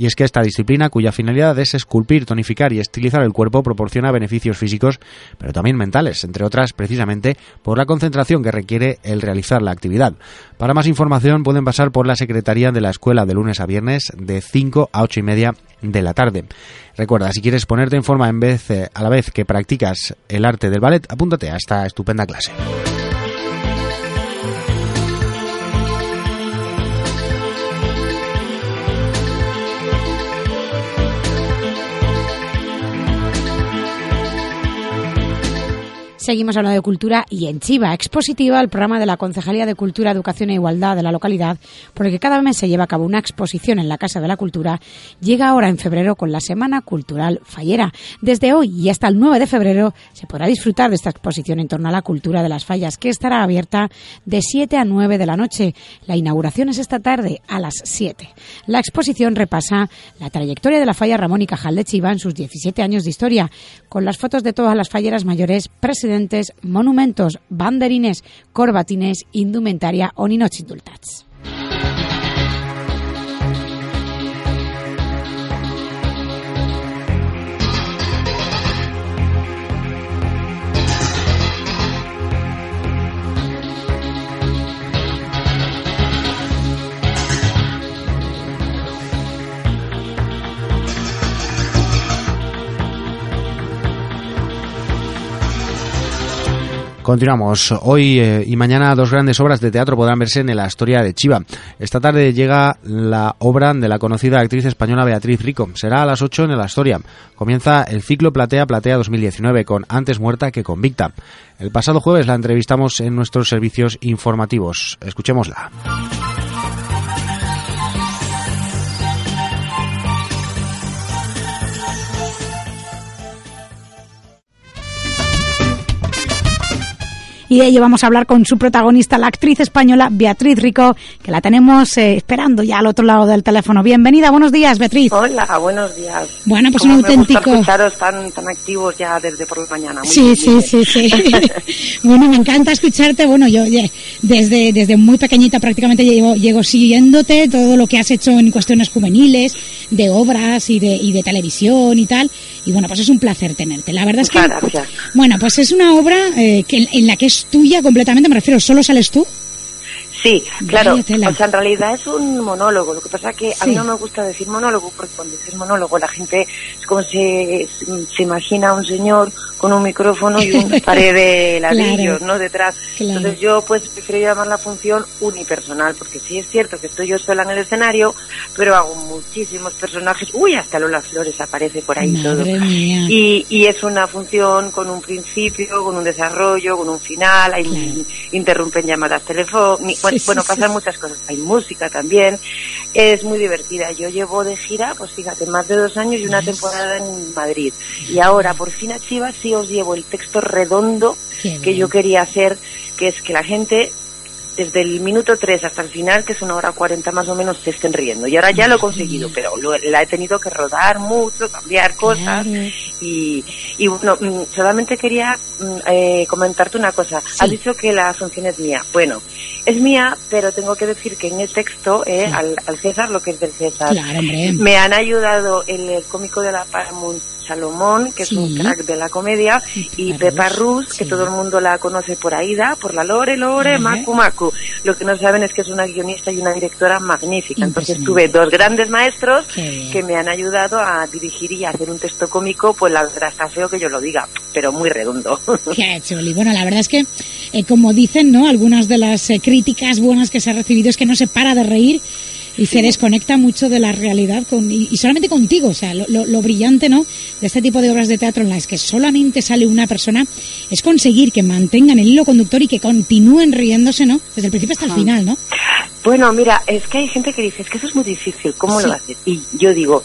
Y es que esta disciplina, cuya finalidad es esculpir, tonificar y estilizar el cuerpo, proporciona beneficios físicos, pero también mentales, entre otras precisamente por la concentración que requiere el realizar la actividad. Para más información pueden pasar por la Secretaría de la Escuela de lunes a viernes de 5 a 8 y media de la tarde. Recuerda, si quieres ponerte en forma en vez, eh, a la vez que practicas el arte del ballet, apúntate a esta estupenda clase. Seguimos hablando de cultura y en Chiva, expositiva, el programa de la Concejalía de Cultura, Educación e Igualdad de la localidad, por el que cada mes se lleva a cabo una exposición en la Casa de la Cultura, llega ahora en febrero con la Semana Cultural Fallera. Desde hoy y hasta el 9 de febrero se podrá disfrutar de esta exposición en torno a la cultura de las fallas, que estará abierta de 7 a 9 de la noche. La inauguración es esta tarde a las 7. La exposición repasa la trayectoria de la falla Ramón y Cajal de Chiva en sus 17 años de historia, con las fotos de todas las falleras mayores, presidentes, monumentos, banderines, corbatines, indumentaria o ninots indultats. Continuamos. Hoy eh, y mañana dos grandes obras de teatro podrán verse en la historia de Chiva. Esta tarde llega la obra de la conocida actriz española Beatriz Rico. Será a las 8 en la Astoria. Comienza el ciclo Platea Platea 2019 con Antes muerta que convicta. El pasado jueves la entrevistamos en nuestros servicios informativos. Escuchémosla. Y de ello vamos a hablar con su protagonista, la actriz española Beatriz Rico, que la tenemos eh, esperando ya al otro lado del teléfono. Bienvenida, buenos días, Beatriz. Hola, buenos días. Bueno, pues un auténtico. Me gusta escucharos tan, activos ya desde por la mañana. sí, sí, sí, sí, bueno, me encanta escucharte. Bueno, yo desde, desde muy pequeñita prácticamente llevo, llego siguiéndote todo lo que has hecho en cuestiones juveniles, de obras y de, y de televisión y tal. Y bueno, pues es un placer tenerte. La verdad es que. Gracias. Bueno, pues es una obra eh, que, en la que es tuya completamente, me refiero, ¿solo sales tú? Sí, claro. O sea, en realidad es un monólogo. Lo que pasa es que a mí no me gusta decir monólogo porque cuando dices monólogo la gente es como si se imagina a un señor con un micrófono y una pared de ladrillos, ¿no? Detrás. Entonces yo pues prefiero llamar la función unipersonal, porque sí es cierto que estoy yo sola en el escenario, pero hago muchísimos personajes. Uy, hasta Lola Flores aparece por ahí todo. Y, y es una función con un principio, con un desarrollo, con un final, hay interrumpen llamadas telefónicas, bueno, bueno pasan muchas cosas. Hay música también. Es muy divertida. Yo llevo de gira, pues fíjate, más de dos años y una temporada en Madrid. Y ahora, por fin a Chivas, sí os llevo el texto redondo que yo quería hacer, que es que la gente desde el minuto 3 hasta el final, que es una hora 40 más o menos, se estén riendo. Y ahora ya lo he conseguido, pero la he tenido que rodar mucho, cambiar cosas. Y, y bueno, mm, solamente quería mm, eh, comentarte una cosa. Has dicho que la función es mía. Bueno, es mía, pero tengo que decir que en el texto, eh, al, César, lo que es del César, me han ayudado el, cómico de la Paramount Salomón, que es un crack de la comedia, y Pepa Rus, que todo el mundo la conoce por Aida, por la Lore, Lore, Macu, Macu. Lo que no saben es que es una guionista y una directora magnífica. Entonces tuve dos grandes maestros que me han ayudado a dirigir y a hacer un texto cómico, pues la verdad está feo que yo lo diga, pero muy redondo. Qué chulo. bueno, la verdad es que, eh, como dicen, ¿no? Algunas de las eh, críticas buenas que se ha recibido es que no se para de reír y se desconecta mucho de la realidad con, y, solamente contigo, o sea, lo, brillante, ¿no? De este tipo de obras de teatro en las que solamente sale una persona es conseguir que mantengan el hilo conductor y que continúen riéndose, ¿no? Desde el principio hasta el final, ¿no? Bueno, mira, es que hay gente que dice, es que eso es muy difícil, ¿cómo lo haces? Y yo digo,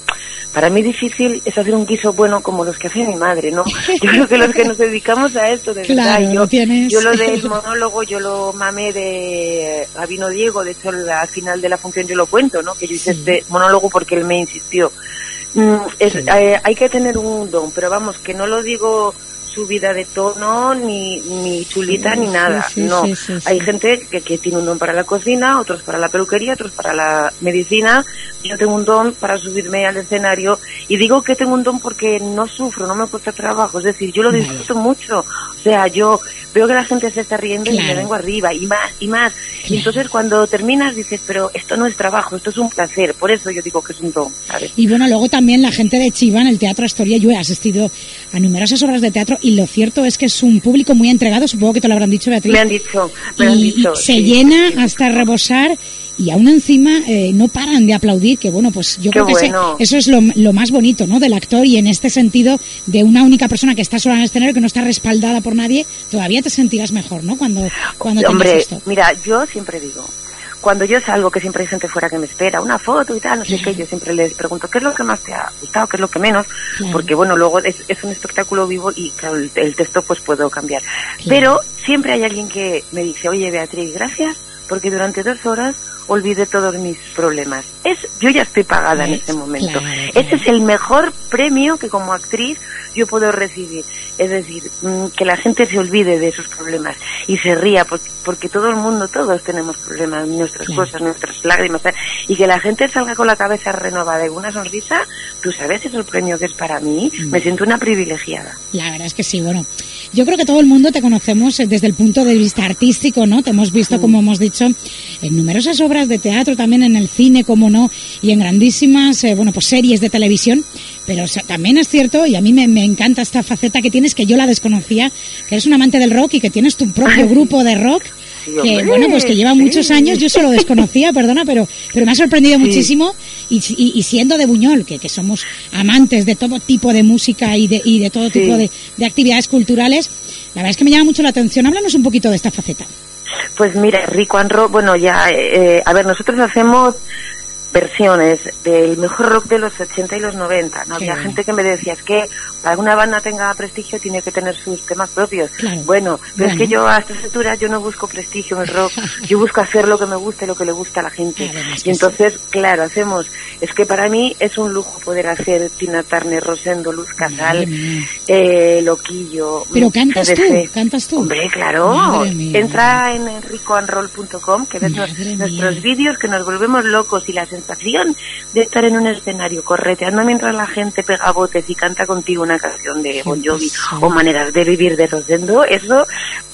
para mí difícil es hacer un guiso bueno como los que hace mi madre, ¿no? Yo creo que los que nos dedicamos a esto, de verdad, yo, yo lo del monólogo, yo lo mamé de Gabino Diego, de hecho al final de la función yo lo cuento, ¿no? Que yo hice este monólogo porque él me insistió. Mm, eh, hay que tener un don, pero vamos, que no lo digo subida de tono, ni, ni chulita, ni nada. no, hay gente que, que, tiene un don para la cocina, otros para la peluquería, otros para la medicina. Yo tengo un don para subirme al escenario y digo que tengo un don porque no sufro, no me cuesta trabajo. Es decir, yo lo disfruto mucho. O sea, yo veo que la gente se está riendo y me vengo arriba y más y más. Y entonces cuando terminas dices, pero esto no es trabajo, esto es un placer. Por eso yo digo que es un don. Y bueno, luego también la gente de Chiva en el Teatro Astoria, yo he asistido a numerosas obras de teatro y lo cierto es que es un público muy entregado, supongo que te lo habrán dicho Beatriz. Me han dicho, me han dicho. se llena hasta rebosar y aún encima eh, no paran de aplaudir, que bueno, pues yo Qué creo que ese- eso es lo, lo más bonito, ¿no? Del actor y en este sentido de una única persona que está sola en el escenario, que no está respaldada por nadie, todavía te sentirás mejor, ¿no? Cuando, cuando Hombre, esto. mira, yo siempre digo, cuando yo salgo, que siempre hay gente fuera que me espera, una foto y tal, no sé qué, yo siempre les pregunto, ¿qué es lo que más te ha gustado? ¿Qué es lo que menos? Claro. Porque bueno, luego es, es un espectáculo vivo y claro, el, el texto pues puedo cambiar. Pero siempre hay alguien que me dice, oye Beatriz, gracias, porque durante dos horas olvidé todos mis problemas. Es, yo ya estoy pagada en este momento. Claro, Ese claro. es el mejor premio que como actriz yo puedo recibir. Es decir, mm, que la gente se olvide de esos problemas y se ría, porque, porque todo el mundo, todos tenemos problemas, nuestras Claro. cosas, nuestras lágrimas, tal, y que la gente salga con la cabeza renovada y una sonrisa, tú sabes, es el premio que es para mí. Mm. Me siento una privilegiada. La verdad es que sí, bueno. Yo creo que todo el mundo te conocemos eh, desde el punto de vista artístico, ¿no? Te hemos visto, como hemos dicho, en numerosas obras de teatro, también en el cine, como no, y en grandísimas, eh, bueno, pues series de televisión. Pero o sea, también es cierto, y a mí me, me encanta esta faceta que tienes, que yo la desconocía, que eres un amante del rock y que tienes tu propio grupo de rock. Que bueno pues que lleva muchos años yo solo desconocía perdona pero pero me ha sorprendido muchísimo y, y- y siendo de Buñol que, que somos amantes de todo tipo de música y de, y de todo Sí. tipo de, de actividades culturales la verdad es que me llama mucho la atención háblanos un poquito de esta faceta Pues mira, Rico and Rock, bueno, ya, eh, a ver, nosotros hacemos versiones del mejor rock de los 80 y los 90. ¿no? Qué Había gente que me decía, es que para que una banda tenga prestigio tiene que tener sus temas propios. Claro. Bueno, pero es que yo a estas alturas yo no busco prestigio en el rock, yo busco hacer lo que me gusta y lo que le gusta a la gente. Y entonces, claro, hacemos, es que para mí es un lujo poder hacer Tina Turner, Rosendo, Luz Casal, eh, Loquillo. pero mm, cantas tú cantas tú Hombre, claro. Entra en enricoandroll.com que ves Madre nuestros vídeos que nos volvemos locos y la sensación de estar en un escenario correteando mientras la gente pega botes y canta contigo una canción de Bon Jovi o maneras de vivir de Rosendo, eso,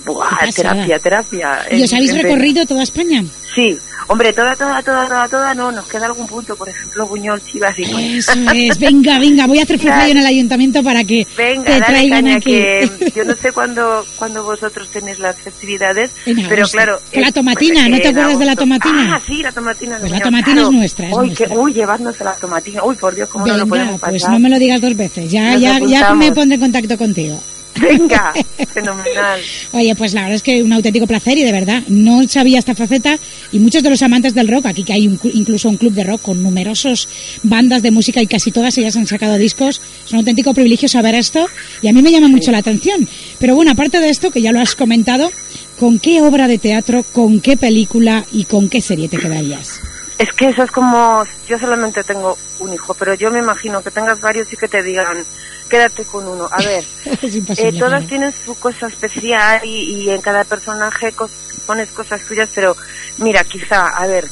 ¡buah! Terapia, terapia. y os habéis recorrido toda España Sí, hombre, toda, toda, toda, toda, toda, no, nos queda algún punto, por ejemplo, Buñol, Chivas y eso es venga venga voy a hacer fuerza en el ayuntamiento para que Venga, te traigan caña, aquí que yo no sé cuándo, cuándo vosotros tenéis las festividades, pero agosto. claro... La tomatina, pues, ¿no te acuerdas de la tomatina? Ah, sí, la tomatina. Pues la tomatina claro. es nuestra, es Uy, nuestra. que- uy, llevándose la tomatina. Uy, por Dios, cómo no lo venga podemos pasar. pues no me lo digas dos veces ya Nos ya ya me pondré en contacto contigo Venga, fenomenal. Oye, pues la verdad es que un auténtico placer y de verdad no sabía esta faceta y muchos de los amantes del rock, aquí que hay un clu- incluso un club de rock con numerosos bandas de música y casi todas ellas han sacado discos, es un auténtico privilegio saber esto y a mí me llama mucho la atención. Pero bueno, aparte de esto, que ya lo has comentado, ¿con qué obra de teatro, con qué película y con qué serie te quedarías? Es que eso es como, yo solamente tengo un hijo, pero yo me imagino que tengas varios y que te digan, quédate con uno. A ver. Eh, todas tienen su cosa especial y, y en cada personaje cos- pones cosas tuyas, pero mira, quizá, a ver,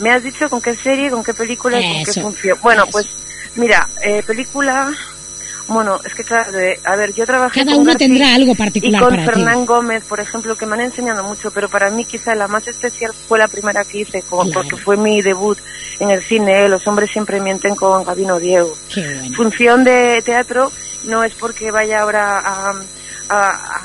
me has dicho con qué serie, con qué película y con qué función. Bueno, eso. pues mira, eh, película, bueno, es que claro, de- a ver, yo trabajé Cada con uno García tendrá algo y particular con para ti. Fernán Gómez, por ejemplo, que me han enseñado mucho, pero para mí quizá la más especial fue la primera que hice, con- Claro. porque fue mi debut en el cine, Los hombres siempre mienten con Gabino Diego Qué bueno. función de teatro no es porque vaya ahora a, a, a-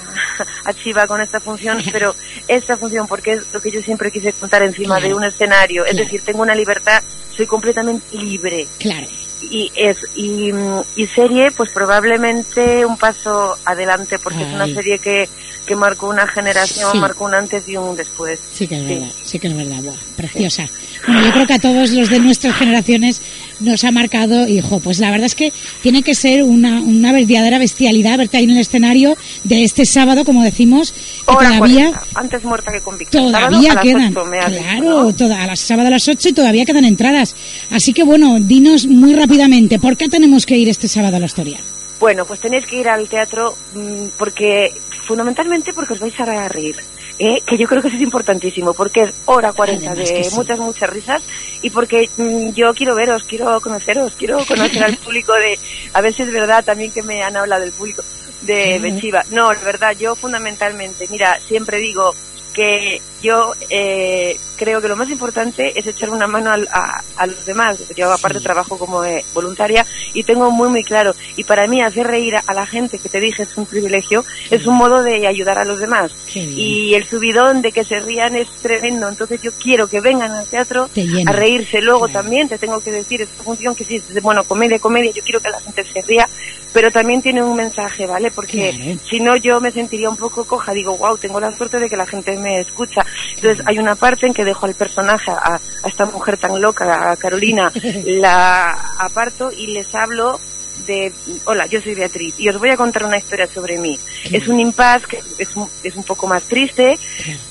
a Chiva con esta función, pero esta función porque es lo que yo siempre quise contar encima Claro. de un escenario, es Claro. decir, tengo una libertad, soy completamente libre Claro. Y es y, y serie pues probablemente un paso adelante porque es una Ay. serie que que marcó una generación, Sí. marcó un antes y un después. Sí que es Sí. verdad, sí que es verdad, Buah, preciosa. Bueno, yo creo que a todos los de nuestras generaciones nos ha marcado, hijo, pues la verdad es que tiene que ser una, una verdadera bestialidad verte ahí en el escenario de este sábado, como decimos, que Hora todavía, 40, antes muerta que convicta. Sábado todavía a las quedan, ocho, me has dicho, claro, ¿no? toda- a las sábado a las 8 y todavía quedan entradas. Así que bueno, dinos muy rápidamente, ¿por qué tenemos que ir este sábado a la historia? Bueno, pues tenéis que ir al teatro mm, porque, fundamentalmente porque os vais a reír. ¿eh? Que yo creo que eso es importantísimo, porque es hora 40 Además de sí. muchas, muchas risas y porque mm, yo quiero veros, quiero conoceros, quiero conocer al público de, a ver si es verdad también que me han hablado del público de. Bechiva. No, la verdad, yo fundamentalmente, mira, siempre digo, que yo eh, creo que lo más importante es echar una mano a, a, los demás. Yo aparte trabajo como eh, voluntaria y tengo muy muy claro. Y para mí hacer reír a, la gente que te dije es un privilegio, es un modo de ayudar a los demás. Y el subidón de que se rían es tremendo. Entonces yo quiero que vengan al teatro a reírse. Luego también te tengo que decir esta función que sí es bueno comedia comedia. Yo quiero que la gente se ría, pero también tiene un mensaje, ¿vale? Porque si no yo me sentiría un poco coja. Digo, wow, tengo la suerte de que la gente me escucha. Entonces hay una parte en que dejo al personaje, a, esta mujer tan loca, a Carolina, la aparto y les hablo de, hola, yo soy Beatriz y os voy a contar una historia sobre mí. Es un impasse que es un, es un poco más triste,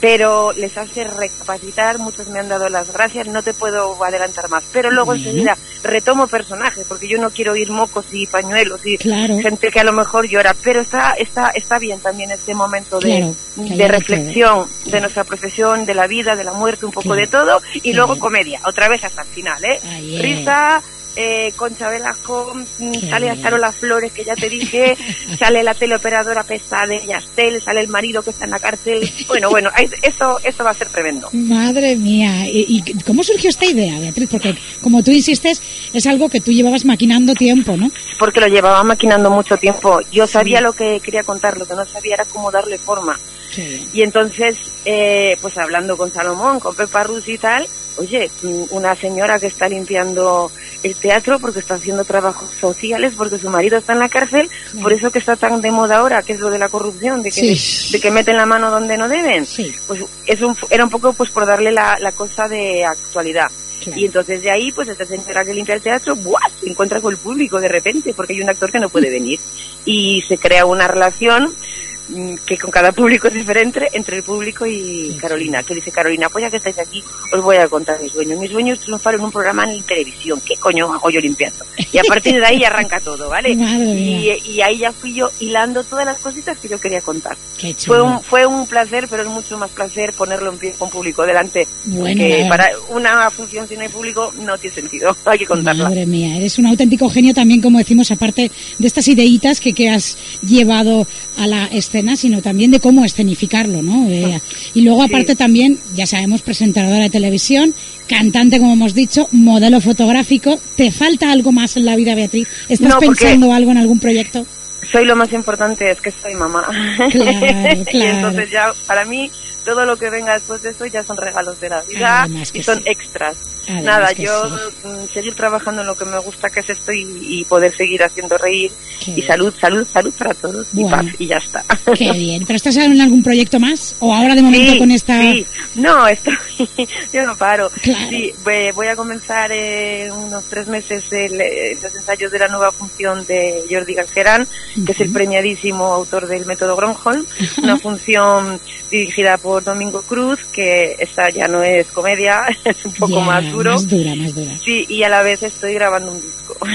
pero les hace recapacitar, muchos me han dado las gracias, no te puedo adelantar más, pero luego enseguida retomo personajes, porque yo no quiero oír mocos y pañuelos y gente que a lo mejor llora, pero está, está, está bien también este momento de, de reflexión de nuestra profesión, de la vida, de la muerte, un poco de todo, y luego comedia, otra vez hasta el final, ¿eh? Risa, eh, Concha Velasco, mm, sale a las Flores, que ya te dije, sale la teleoperadora pesada de Yastel, sale el marido que está en la cárcel. Bueno, bueno, eso, eso va a ser tremendo. Madre mía, ¿y, cómo surgió esta idea, Beatriz? Porque, como tú insistes, es algo que tú llevabas maquinando tiempo, ¿no? Porque lo llevaba maquinando mucho tiempo. Yo sabía lo que quería contar, lo que no sabía era cómo darle forma. Y entonces, eh, pues hablando con Salomón, con Pepa Rus y tal, oye, mm, una señora que está limpiando el teatro porque está haciendo trabajos sociales, porque su marido está en la cárcel, por eso que está tan de moda ahora, que es lo de la corrupción, de que, de que meten la mano donde no deben. Pues es un, era un poco pues por darle la, la cosa de actualidad. Y entonces de ahí, pues esta señora que limpia el teatro, ¡buah! se encuentra con el público de repente, porque hay un actor que no puede venir. Y se crea una relación que con cada público es diferente entre el público y Carolina, que dice Carolina, pues ya que estáis aquí, os voy a contar mis sueños. Mis sueños triunfar en un programa en televisión. ¿Qué coño hago yo limpiando? Y a partir de ahí arranca todo, ¿vale? Y, y, ahí ya fui yo hilando todas las cositas que yo quería contar. Fue un, fue un placer, pero es mucho más placer ponerlo en pie con público delante. porque para una función sin hay público no tiene sentido, hay que contarlo. Madre mía, eres un auténtico genio también, como decimos, aparte de estas ideitas que, que has llevado a la escena sino también de cómo escenificarlo, ¿no? Eh, y luego, aparte también, ya sabemos, presentadora de televisión, cantante, como hemos dicho, modelo fotográfico. ¿Te falta algo más en la vida, Beatriz? ¿Estás pensando algo en algún proyecto? Soy lo más importante, es que soy mamá. Claro, y entonces ya, para mí, todo lo que venga después de eso ya son regalos de la vida y son extras. Nada, yo mm, seguir trabajando en lo que me gusta que es esto y, poder seguir haciendo reír y salud, salud, salud para todos y paz y ya está. Qué bien. ¿Pero estás en algún proyecto más o ahora de momento con esta? Sí, no, estoy, yo no paro. Sí, voy a comenzar en unos tres meses los ensayos de la nueva función de Jordi Gargerán, que es el premiadísimo autor del método Gronholm, una función dirigida por Domingo Cruz, que esta ya no es comedia, es un poco más duro. Más dura, más dura. Sí, y a la vez estoy grabando un disco.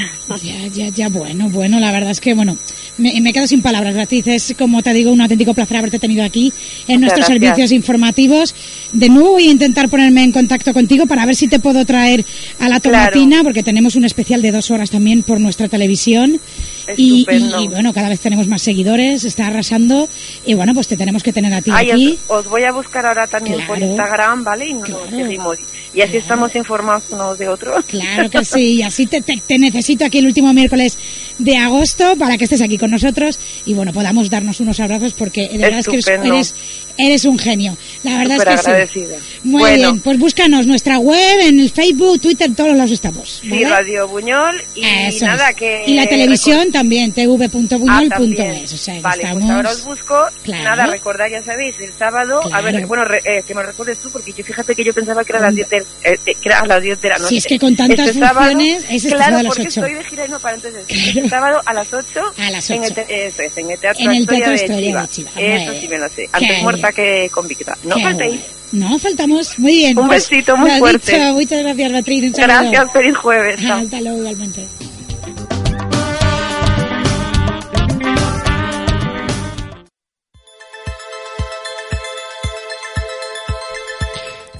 Ya, ya, ya, bueno, bueno, la verdad es que, bueno, me, me quedo sin palabras, Beatriz. Es, como te digo, un auténtico placer haberte tenido aquí en nuestros servicios informativos. De nuevo voy a intentar ponerme en contacto contigo para ver si te puedo traer a la tomatina, porque tenemos un especial de dos horas también por nuestra televisión. Y, y, bueno, cada vez tenemos más seguidores, está arrasando. Y bueno, pues te tenemos que tener a ti aquí. Os, voy a buscar ahora también por Instagram, ¿vale? Y nos seguimos. Y así estamos informados unos de otros. Claro que sí, y así te, te, necesito aquí el último miércoles de agosto para que estés aquí con nosotros y bueno, podamos darnos unos abrazos porque de verdad es que eres, eres un genio. La verdad es que sí. Muy bien, pues búscanos nuestra web, en el Facebook, Twitter, todos los estamos. Sí, Radio Buñol y nada que... Y la televisión también, tv.buñol.es. o sea, vale, pues ahora os busco. Nada, recordad, ya sabéis, el sábado, a ver, bueno, eh, que me recuerdes tú, porque yo fíjate que yo pensaba que era las 10 de, eh, eh, que era a las 10 de la noche. Si es que con tantas este funciones, sábado, es claro, a las porque 8. estoy de gira y no para entonces. Este sábado a las 8, a las 8. En, el, eso es, en el Teatro, en el teatro Historia, de Chiva. Eso sí me lo sé. Antes muerta que convicta. No faltéis. No, faltamos. Muy bien. Un pues, besito muy fuerte. Dicho. Muchas gracias, Beatriz. Un gracias, feliz jueves. Hasta luego, igualmente.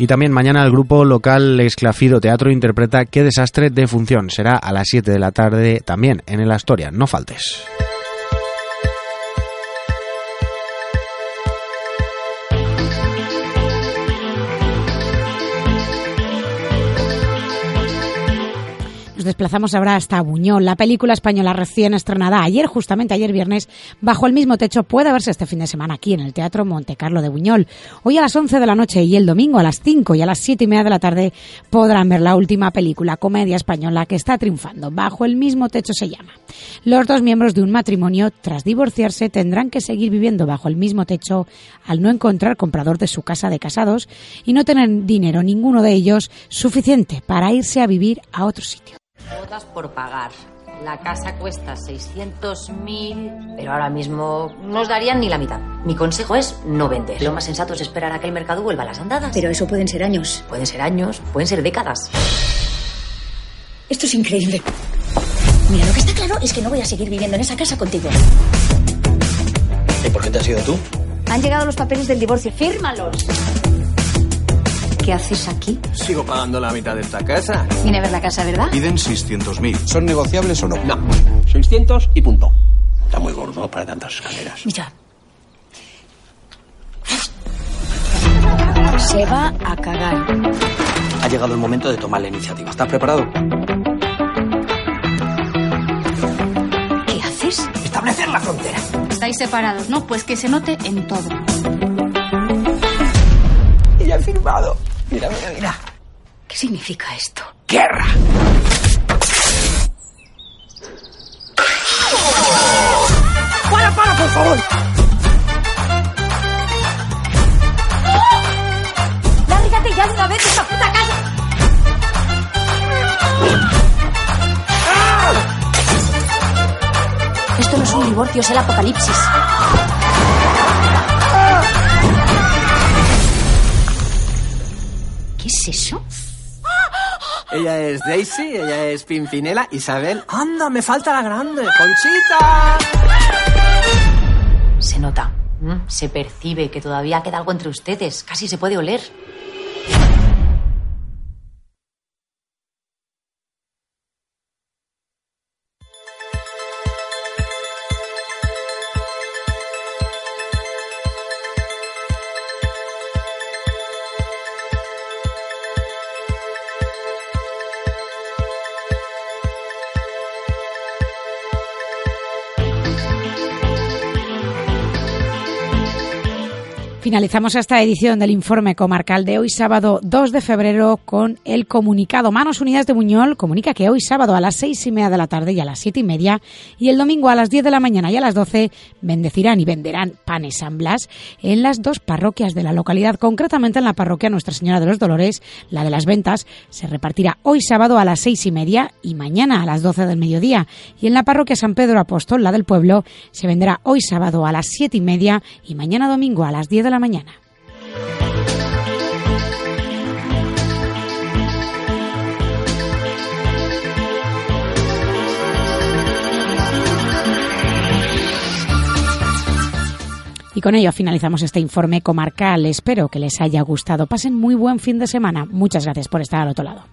Y también mañana el grupo local Esclafido Teatro interpreta Qué desastre de función. Será a las 7 de la tarde también en el Astoria. No faltes. Desplazamos ahora hasta Buñol. La película española recién estrenada ayer, justamente ayer viernes, bajo el mismo techo, puede verse este fin de semana aquí en el Teatro Monte Carlo de Buñol. Hoy a las 11 de la noche y el domingo a las 5 y a las 7 y media de la tarde podrán ver la última película, comedia española que está triunfando. Bajo el mismo techo se llama. Los dos miembros de un matrimonio, tras divorciarse, tendrán que seguir viviendo bajo el mismo techo al no encontrar comprador de su casa de casados y no tener dinero ninguno de ellos suficiente para irse a vivir a otro sitio. Botas por pagar. La casa cuesta 600.000, pero ahora mismo no os darían ni la mitad. Mi consejo es no vender. Lo más sensato es esperar a que el mercado vuelva a las andadas. Pero eso pueden ser años. Pueden ser años, pueden ser décadas. Esto es increíble. Mira, lo que está claro es que no voy a seguir viviendo en esa casa contigo. ¿Y por qué te has ido tú? Han llegado los papeles del divorcio. ¡Fírmalos! ¿Qué haces aquí? Sigo pagando la mitad de esta casa. Vine a ver la casa, ¿verdad? Piden 600.000. ¿Son negociables o no? No. 600 y punto. Está muy gordo para tantas escaleras. Mira. Se va a cagar. Ha llegado el momento de tomar la iniciativa. ¿Estás preparado? ¿Qué haces? Establecer la frontera. Estáis separados, ¿no? Pues que se note en todo. Y ya he firmado. Mira, mira, mira. ¿Qué significa esto? ¡Guerra! ¡Para, para, por favor! ¡Lárgate ya de una vez de esta puta casa! Esto no es un divorcio, es el apocalipsis. ¿Qué es eso? Ella es Daisy, ella es Pimpinela, Isabel. ¡Anda, me falta la grande! ¡Conchita! Se nota, se percibe que todavía queda algo entre ustedes. Casi se puede oler. Finalizamos esta edición del informe comarcal de hoy sábado 2 de febrero con el comunicado. Manos Unidas de Buñol comunica que hoy sábado a las seis y media de la tarde y a las siete y media y el domingo a las 10 de la mañana y a las 12 bendecirán y venderán panes San Blas en las dos parroquias de la localidad, concretamente en la parroquia Nuestra Señora de los Dolores, la de las ventas, se repartirá hoy sábado a las seis y media y mañana a las 12 del mediodía y en la parroquia San Pedro Apóstol, la del pueblo, se venderá hoy sábado a las siete y media y mañana domingo a las 10 de la mañana. Y con ello finalizamos este informe comarcal. Espero que les haya gustado. Pasen muy buen fin de semana. Muchas gracias por estar al otro lado.